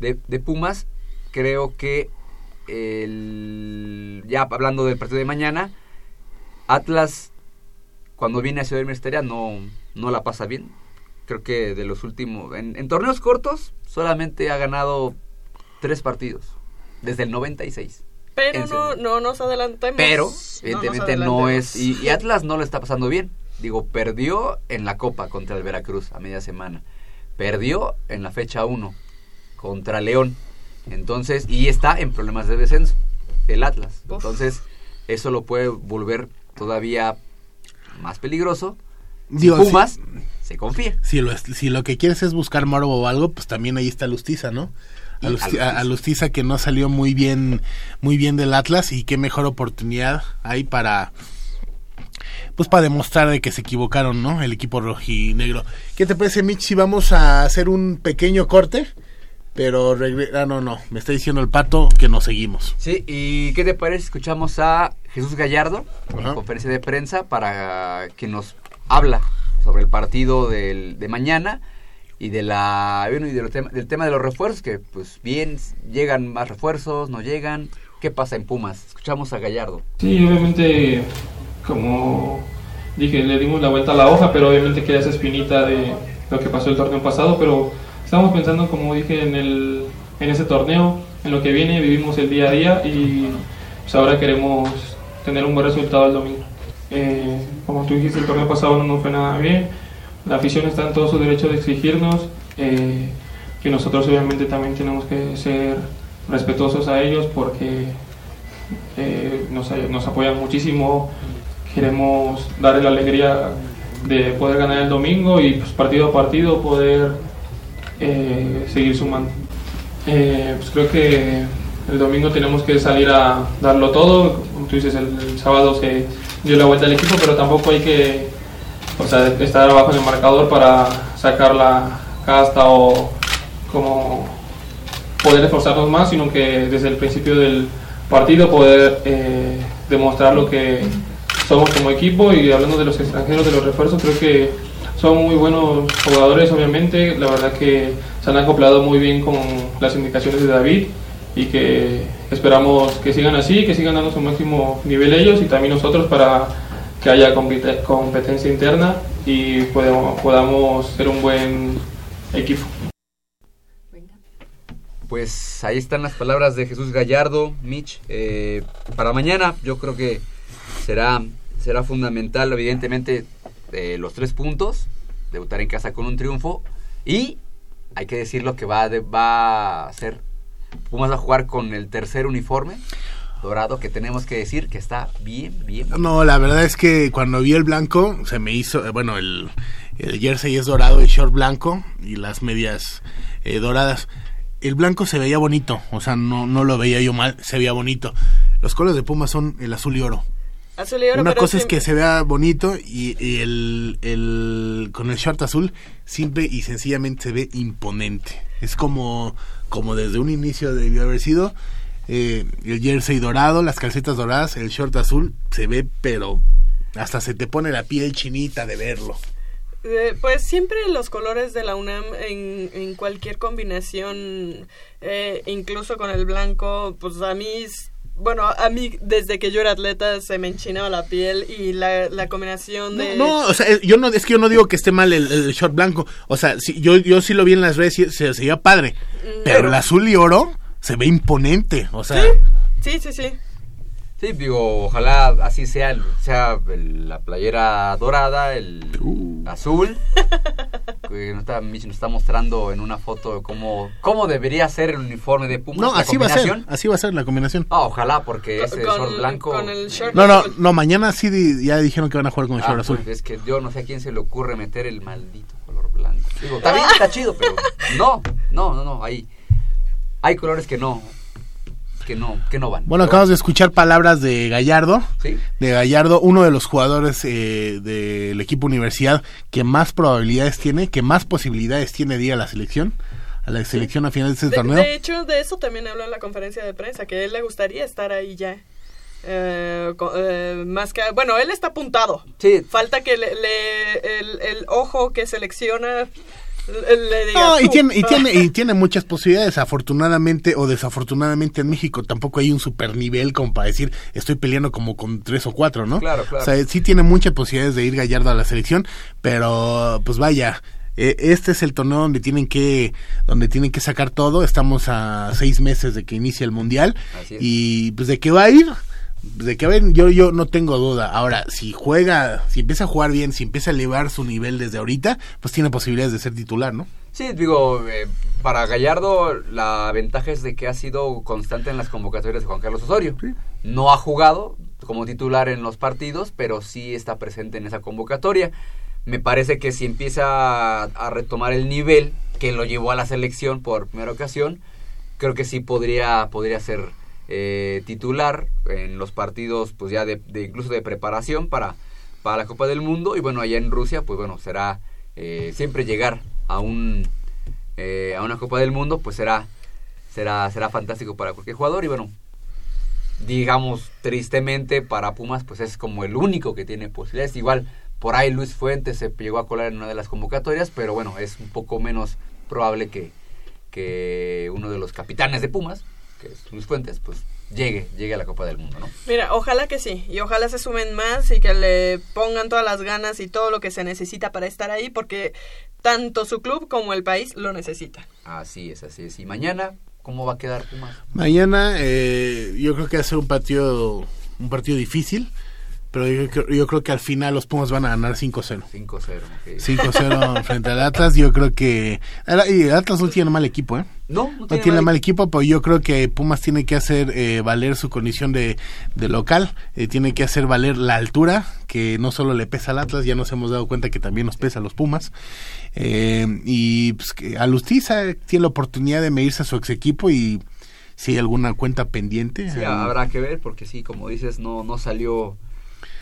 de, de Pumas, creo que el, ya hablando del partido de mañana, Atlas, cuando viene a Ciudad Universitaria, no, no la pasa bien. Creo que de los últimos, en, en torneos cortos, solamente ha ganado tres partidos, desde el 96. Pero no, no nos adelantemos. Pero, evidentemente, no, es. Y, y Atlas no lo está pasando bien. Digo, perdió en la Copa contra el Veracruz a media semana. Perdió en la fecha 1 contra León. Entonces, y está en problemas de descenso, el Atlas. Uf. Entonces, eso lo puede volver todavía más peligroso. Digo, Pumas se confía. Si lo, si lo que quieres es buscar morbo o algo, pues también ahí está Lustiza, ¿no? A, Lustiza que no salió muy bien, muy bien del Atlas y qué mejor oportunidad hay para, pues para demostrar de que se equivocaron, ¿no? El equipo rojinegro. ¿Qué te parece, Mitch, si vamos a hacer un pequeño corte? Pero regre ah, no, no, me está diciendo el pato que nos seguimos. Sí, ¿y qué te parece? Escuchamos a Jesús Gallardo Ajá. conferencia de prensa para que nos habla sobre el partido del, de mañana y de la y de tema- del tema de los refuerzos que pues bien llegan más refuerzos, no llegan, ¿qué pasa en Pumas? Escuchamos a Gallardo. Sí, obviamente, como dije, le dimos la vuelta a la hoja, pero obviamente queda esa espinita de lo que pasó el torneo pasado, pero estamos pensando, como dije, en, el, en ese torneo, en lo que viene, vivimos el día a día y pues ahora queremos tener un buen resultado el domingo. Eh, como tú dijiste, el torneo pasado no nos fue nada bien, la afición está en todo su derecho de exigirnos, eh, que nosotros obviamente también tenemos que ser respetuosos a ellos porque eh, nos, nos apoyan muchísimo. Queremos darle la alegría de poder ganar el domingo y pues, partido a partido poder eh, seguir sumando. Eh, pues creo que el domingo tenemos que salir a darlo todo. Como tú dices, el, el sábado se dio la vuelta al equipo, pero tampoco hay que o sea, estar abajo en el marcador para sacar la casta o como poder esforzarnos más, sino que desde el principio del partido poder eh, demostrar lo que somos como equipo y hablando de los extranjeros, de los refuerzos, creo que son muy buenos jugadores, obviamente. La verdad que se han acoplado muy bien con las indicaciones de David y que esperamos que sigan así, que sigan dando su máximo nivel ellos y también nosotros para que haya competencia interna y podamos, ser un buen equipo. Pues ahí están las palabras de Jesús Gallardo, Mitch. Eh, para mañana yo creo que será, será fundamental, evidentemente, eh, los tres puntos, debutar en casa con un triunfo y hay que decirlo que va, va a ser, Pumas a jugar con el tercer uniforme dorado que tenemos que decir que está bien, bien. No, la verdad es que cuando vi el blanco se me hizo, eh, bueno, el, el jersey es dorado, el short blanco y las medias doradas el blanco se veía bonito, o sea, no, no lo veía yo mal, se veía bonito. Los colores de Puma son el azul y oro. Azul y oro Una cosa es que se vea bonito y, el, el, con el short azul simple y sencillamente se ve imponente. Es como, como desde un inicio debió haber sido eh, el jersey dorado, las calcetas doradas, el short azul, se ve pero hasta se te pone la piel chinita de verlo. Eh, pues siempre los colores de la UNAM en, en cualquier combinación, eh, incluso con el blanco, pues a mí, bueno, a mí desde que yo era atleta se me enchinaba la piel y la, la combinación de... No, o sea, eh, yo no, es que yo no digo que esté mal el, short blanco, o sea, si, yo, yo sí lo vi en las redes, se, se veía padre, mm. pero, el azul y oro se ve imponente, o sea... sí, sí, sí. Sí, digo, ojalá así sea, sea la playera dorada, el uh. azul. *laughs* que nos está, nos está mostrando en una foto cómo, cómo debería ser el uniforme de Pumas. No, así va a ser, así va a ser la combinación. Ah, ojalá, porque ese short blanco... no, no, no, mañana sí ya dijeron que van a jugar con el short ah, azul. Pues, es que yo no sé a quién se le ocurre meter el maldito color blanco. Digo, también está chido, pero no, no, no, no, hay, hay colores que no, que no, que no van. Bueno, acabamos de escuchar palabras de Gallardo. ¿Sí? De Gallardo, uno de los jugadores eh, del equipo universidad que más probabilidades tiene, que más posibilidades tiene de ir a la selección a la selección a final de este torneo. De hecho, de eso también habló en la conferencia de prensa, que él le gustaría estar ahí ya. Eh, eh, más que bueno él está apuntado sí. falta que le, el, el, ojo que selecciona y tiene, y, tiene, y tiene muchas posibilidades, afortunadamente o desafortunadamente en México tampoco hay un super nivel como para decir estoy peleando como con tres o cuatro, ¿no? Claro, claro. O sea, sí tiene muchas posibilidades de ir Gallardo a la selección, pero pues vaya, e, este es el torneo donde tienen que donde tienen que sacar todo. Estamos a seis meses de que inicie el mundial y pues de qué va a ir de que ven, yo, yo no tengo duda. Ahora, si juega, si empieza a jugar bien, si empieza a elevar su nivel desde ahorita, pues tiene posibilidades de ser titular, ¿no? Sí, digo, eh, para Gallardo la ventaja es de que ha sido constante en las convocatorias de Juan Carlos Osorio. No ha jugado como titular en los partidos, pero sí está presente en esa convocatoria. Me parece que si empieza a retomar el nivel que lo llevó a la selección por primera ocasión, creo que sí podría, podría ser eh, titular en los partidos pues ya de, incluso de preparación para, para la Copa del Mundo. Y bueno allá en Rusia pues bueno será eh, siempre llegar a un eh, a una Copa del Mundo pues será será será fantástico para cualquier jugador. Y bueno digamos tristemente para Pumas pues es como el único que tiene posibilidades. Igual por ahí Luis Fuentes se llegó a colar en una de las convocatorias pero bueno es un poco menos probable que que uno de los capitanes de Pumas que es Luis Fuentes, pues llegue, llegue a la Copa del Mundo, ¿no? Mira, ojalá que sí, y ojalá se sumen más y que le pongan todas las ganas y todo lo que se necesita para estar ahí, porque tanto su club como el país lo necesita. Así es, así es. ¿Y mañana cómo va a quedar Pumas? Mañana eh, yo creo que va a ser un partido, un partido difícil pero yo, creo que al final los Pumas van a ganar 5-0. 5-0. 5-0 frente al Atlas. Yo creo que. Y el Atlas no tiene mal equipo, ¿eh? No, no tiene, mal, equipo, pero yo creo que Pumas tiene que hacer eh, valer su condición de, local. Eh, tiene que hacer valer la altura, que no solo le pesa al Atlas, ya nos hemos dado cuenta que también nos pesa a los Pumas. Eh, y pues, que Alustiza tiene la oportunidad de medirse a su ex equipo y si hay alguna cuenta pendiente. Sí, habrá que ver, porque sí, como dices, no, no salió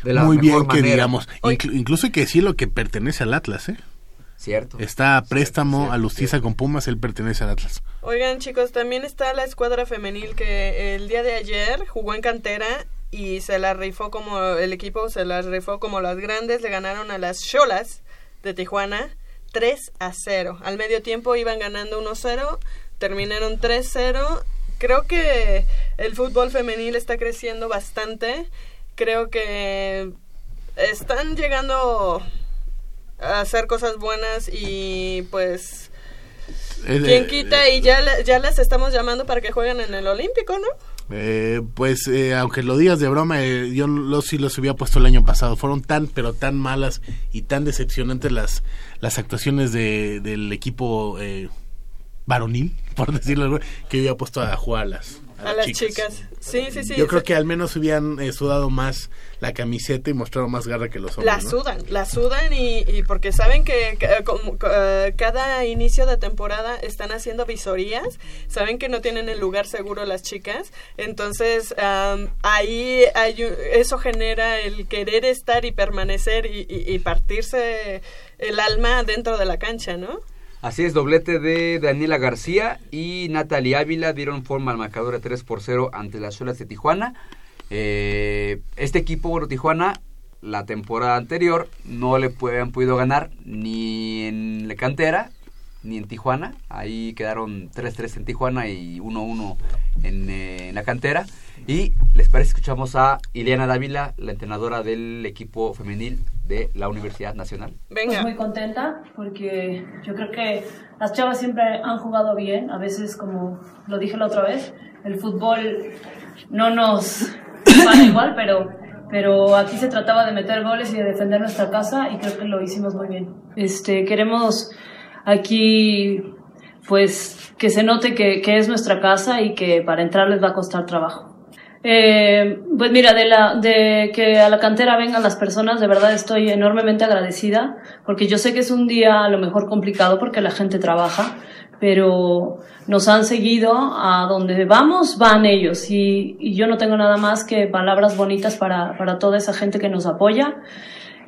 muy bien que digamos. incluso hay que decirlo que pertenece al Atlas, ¿eh? Cierto. Está a préstamo a Lustiza con Pumas, él pertenece al Atlas. Oigan, chicos, también está la escuadra femenil que el día de ayer jugó en cantera y se la rifó como el equipo se la rifó como las grandes, le ganaron a las Cholas de Tijuana 3 a 0. Al medio tiempo iban ganando 1-0, terminaron 3-0. Creo que el fútbol femenil está creciendo bastante. Creo que están llegando a hacer cosas buenas y pues Eh, quién eh, quita y ya ya las estamos llamando para que jueguen en el Olímpico, ¿no? Eh, pues eh, aunque lo digas de broma, eh, yo lo, sí los había puesto el año pasado. Fueron tan, pero tan malas y tan decepcionantes las, las actuaciones de, del equipo eh, varonil, *laughs* por decirlo que yo había puesto a jugar a las, A, las chicas. Sí, sí, sí. yo creo que al menos hubieran eh, sudado más la camiseta y mostrado más garra que los hombres. La ¿no? sudan, la sudan y, y porque saben que, que, eh, como, eh, cada inicio de temporada están haciendo visorías, saben que no tienen el lugar seguro las chicas, entonces am, ahí hay, eso genera el querer estar y permanecer y, y- y partirse el alma dentro de la cancha, ¿no? Así es, doblete de Daniela García y Natalie Ávila dieron forma al marcador de 3 por 0 ante las Cholas de Tijuana. Eh, este equipo, bueno, Tijuana, la temporada anterior no le han podido ganar ni en la cantera ni en Tijuana. Ahí quedaron 3-3 en Tijuana y 1-1 en, eh, en la cantera. Y les parece, escuchamos a Ileana Dávila, la entrenadora del equipo femenil de la Universidad Nacional. Venga. Pues muy contenta porque yo creo que las chavas siempre han jugado bien. A veces, como lo dije la otra vez, el fútbol no nos *coughs* va igual, pero, pero aquí se trataba de meter goles y de defender nuestra casa y creo que lo hicimos muy bien. Este, queremos aquí pues que se note que, que es nuestra casa y que para entrar les va a costar trabajo. Eh, pues mira, de, la, de que a la cantera vengan las personas, de verdad estoy enormemente agradecida, porque yo sé que es un día a lo mejor complicado porque la gente trabaja, pero nos han seguido a donde vamos, van ellos, y, y yo no tengo nada más que palabras bonitas para, para toda esa gente que nos apoya.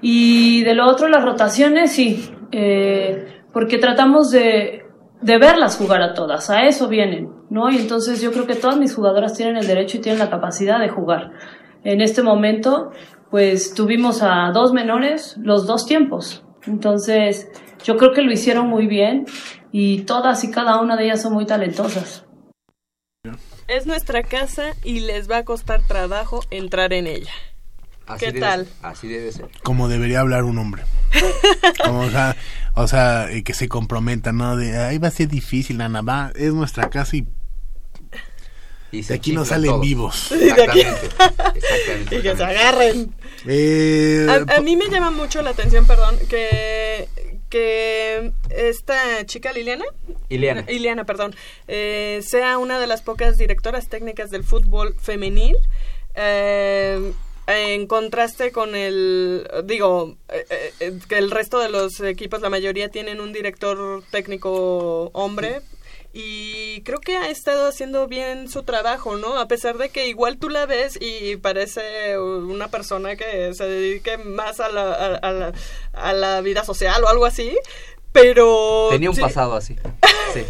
Y de lo otro, las rotaciones, sí, eh, porque tratamos de, de verlas jugar a todas, a eso vienen, ¿no? Y entonces yo creo que todas mis jugadoras tienen el derecho y tienen la capacidad de jugar. En este momento, pues tuvimos a dos menores los dos tiempos. Entonces, yo creo que lo hicieron muy bien y todas y cada una de ellas son muy talentosas. Es nuestra casa y les va a costar trabajo entrar en ella. Así ¿Qué debe tal? ser, así debe ser. Como debería hablar un hombre. *laughs* Como, o sea, o sea que se comprometa, ¿no? De, ahí va a ser difícil, Ana, va, es nuestra casa y, Y de aquí no salen todos. vivos. Exactamente. exactamente. Y que se agarren. Eh, A, a mí me llama mucho la atención, perdón, que, que esta chica Liliana, Ileana. Ileana, perdón, eh, sea una de las pocas directoras técnicas del fútbol femenil. eh, en contraste con el, digo, eh, eh, eh, que el resto de los equipos, la mayoría tienen un director técnico hombre, y creo que ha estado haciendo bien su trabajo, ¿no? A pesar de que igual tú la ves y parece una persona que se dedique más a la, a, a la, a la vida social o algo así, pero... Tenía un sí. pasado así. *laughs* Sí.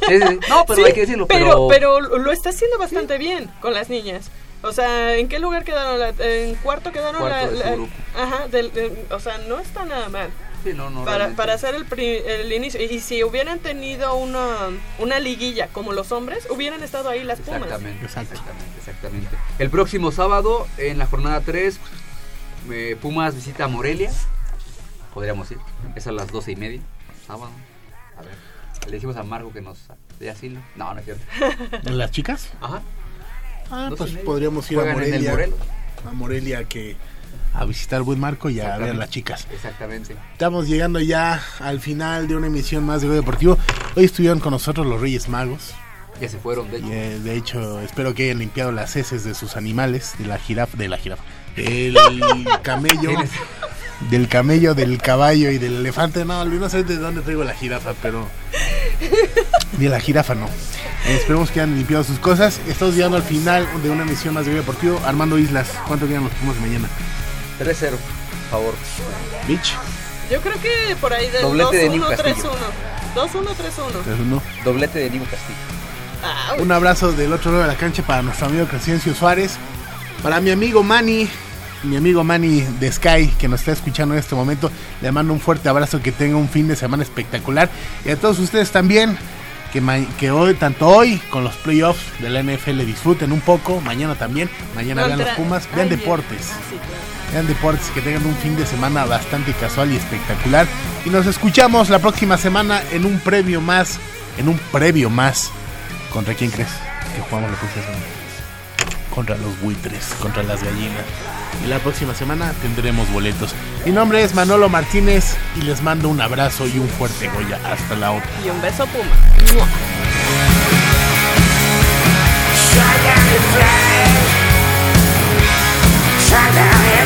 No, pero hay que decirlo. pero, Pero, pero lo está haciendo bastante bien con las niñas. O sea, ¿en qué lugar quedaron? La- en cuarto quedaron Cuarto la, de la- grupo. Ajá, del- o sea, no está nada mal. Sí, no, no, para, realmente. para hacer el, pri- el inicio. Y, si hubieran tenido una, una liguilla como los hombres, hubieran estado ahí las Pumas. Exactamente, exactamente, exactamente. El próximo sábado, en la jornada 3, eh, Pumas visita a Morelia. Podríamos ir. Es a las 12 y media, sábado. A ver. Le decimos a Marco que nos dé asilo. No, no es cierto. *laughs* ¿Las chicas? Ajá. Ah, pues podríamos ir a Morelia. A Morelia que a visitar buen Marco y a ver a las chicas. Exactamente. Estamos llegando ya al final de una emisión más de Gol Deportivo. Hoy estuvieron con nosotros los Reyes Magos. Ya se fueron, de hecho. Eh, de hecho, espero que hayan limpiado las heces de sus animales, de la jirafa, de la jirafa, del *laughs* camello, del camello, del caballo y del elefante. No, no sé de dónde traigo la jirafa, pero *laughs* de la jirafa no. Eh, esperemos que hayan limpiado sus cosas. Estamos llegando al final de una emisión más de Gol Deportivo. Armando Islas, ¿cuánto quedan los Pumas de mañana? 3-0, por favor. Bitch, Yo creo que por ahí del 2-1, Doblete de Nico 3-1. Castillo. 2-1, 3-1. tres, uno. Doblete de Nico Castillo. Ah, Un abrazo del otro lado de la cancha para nuestro amigo Crescencio Suárez, Para mi amigo Manny, mi amigo Manny de Sky, que nos está escuchando en este momento, le mando un fuerte abrazo, que tenga un fin de semana espectacular. Y a todos ustedes también, que, que hoy, tanto hoy con los playoffs de la NFL disfruten un poco, mañana también, mañana vean los Pumas, vean deportes. Vean deportes, que tengan un fin de semana bastante casual y espectacular. Y nos escuchamos la próxima semana en un previo más, en un previo más. ¿Contra quién crees que jugamos la próxima semana? Contra los buitres, contra las gallinas. Y la próxima semana tendremos boletos. Mi nombre es Manolo Martínez y les mando un abrazo y un fuerte Goya. Hasta la otra. Y un beso Puma.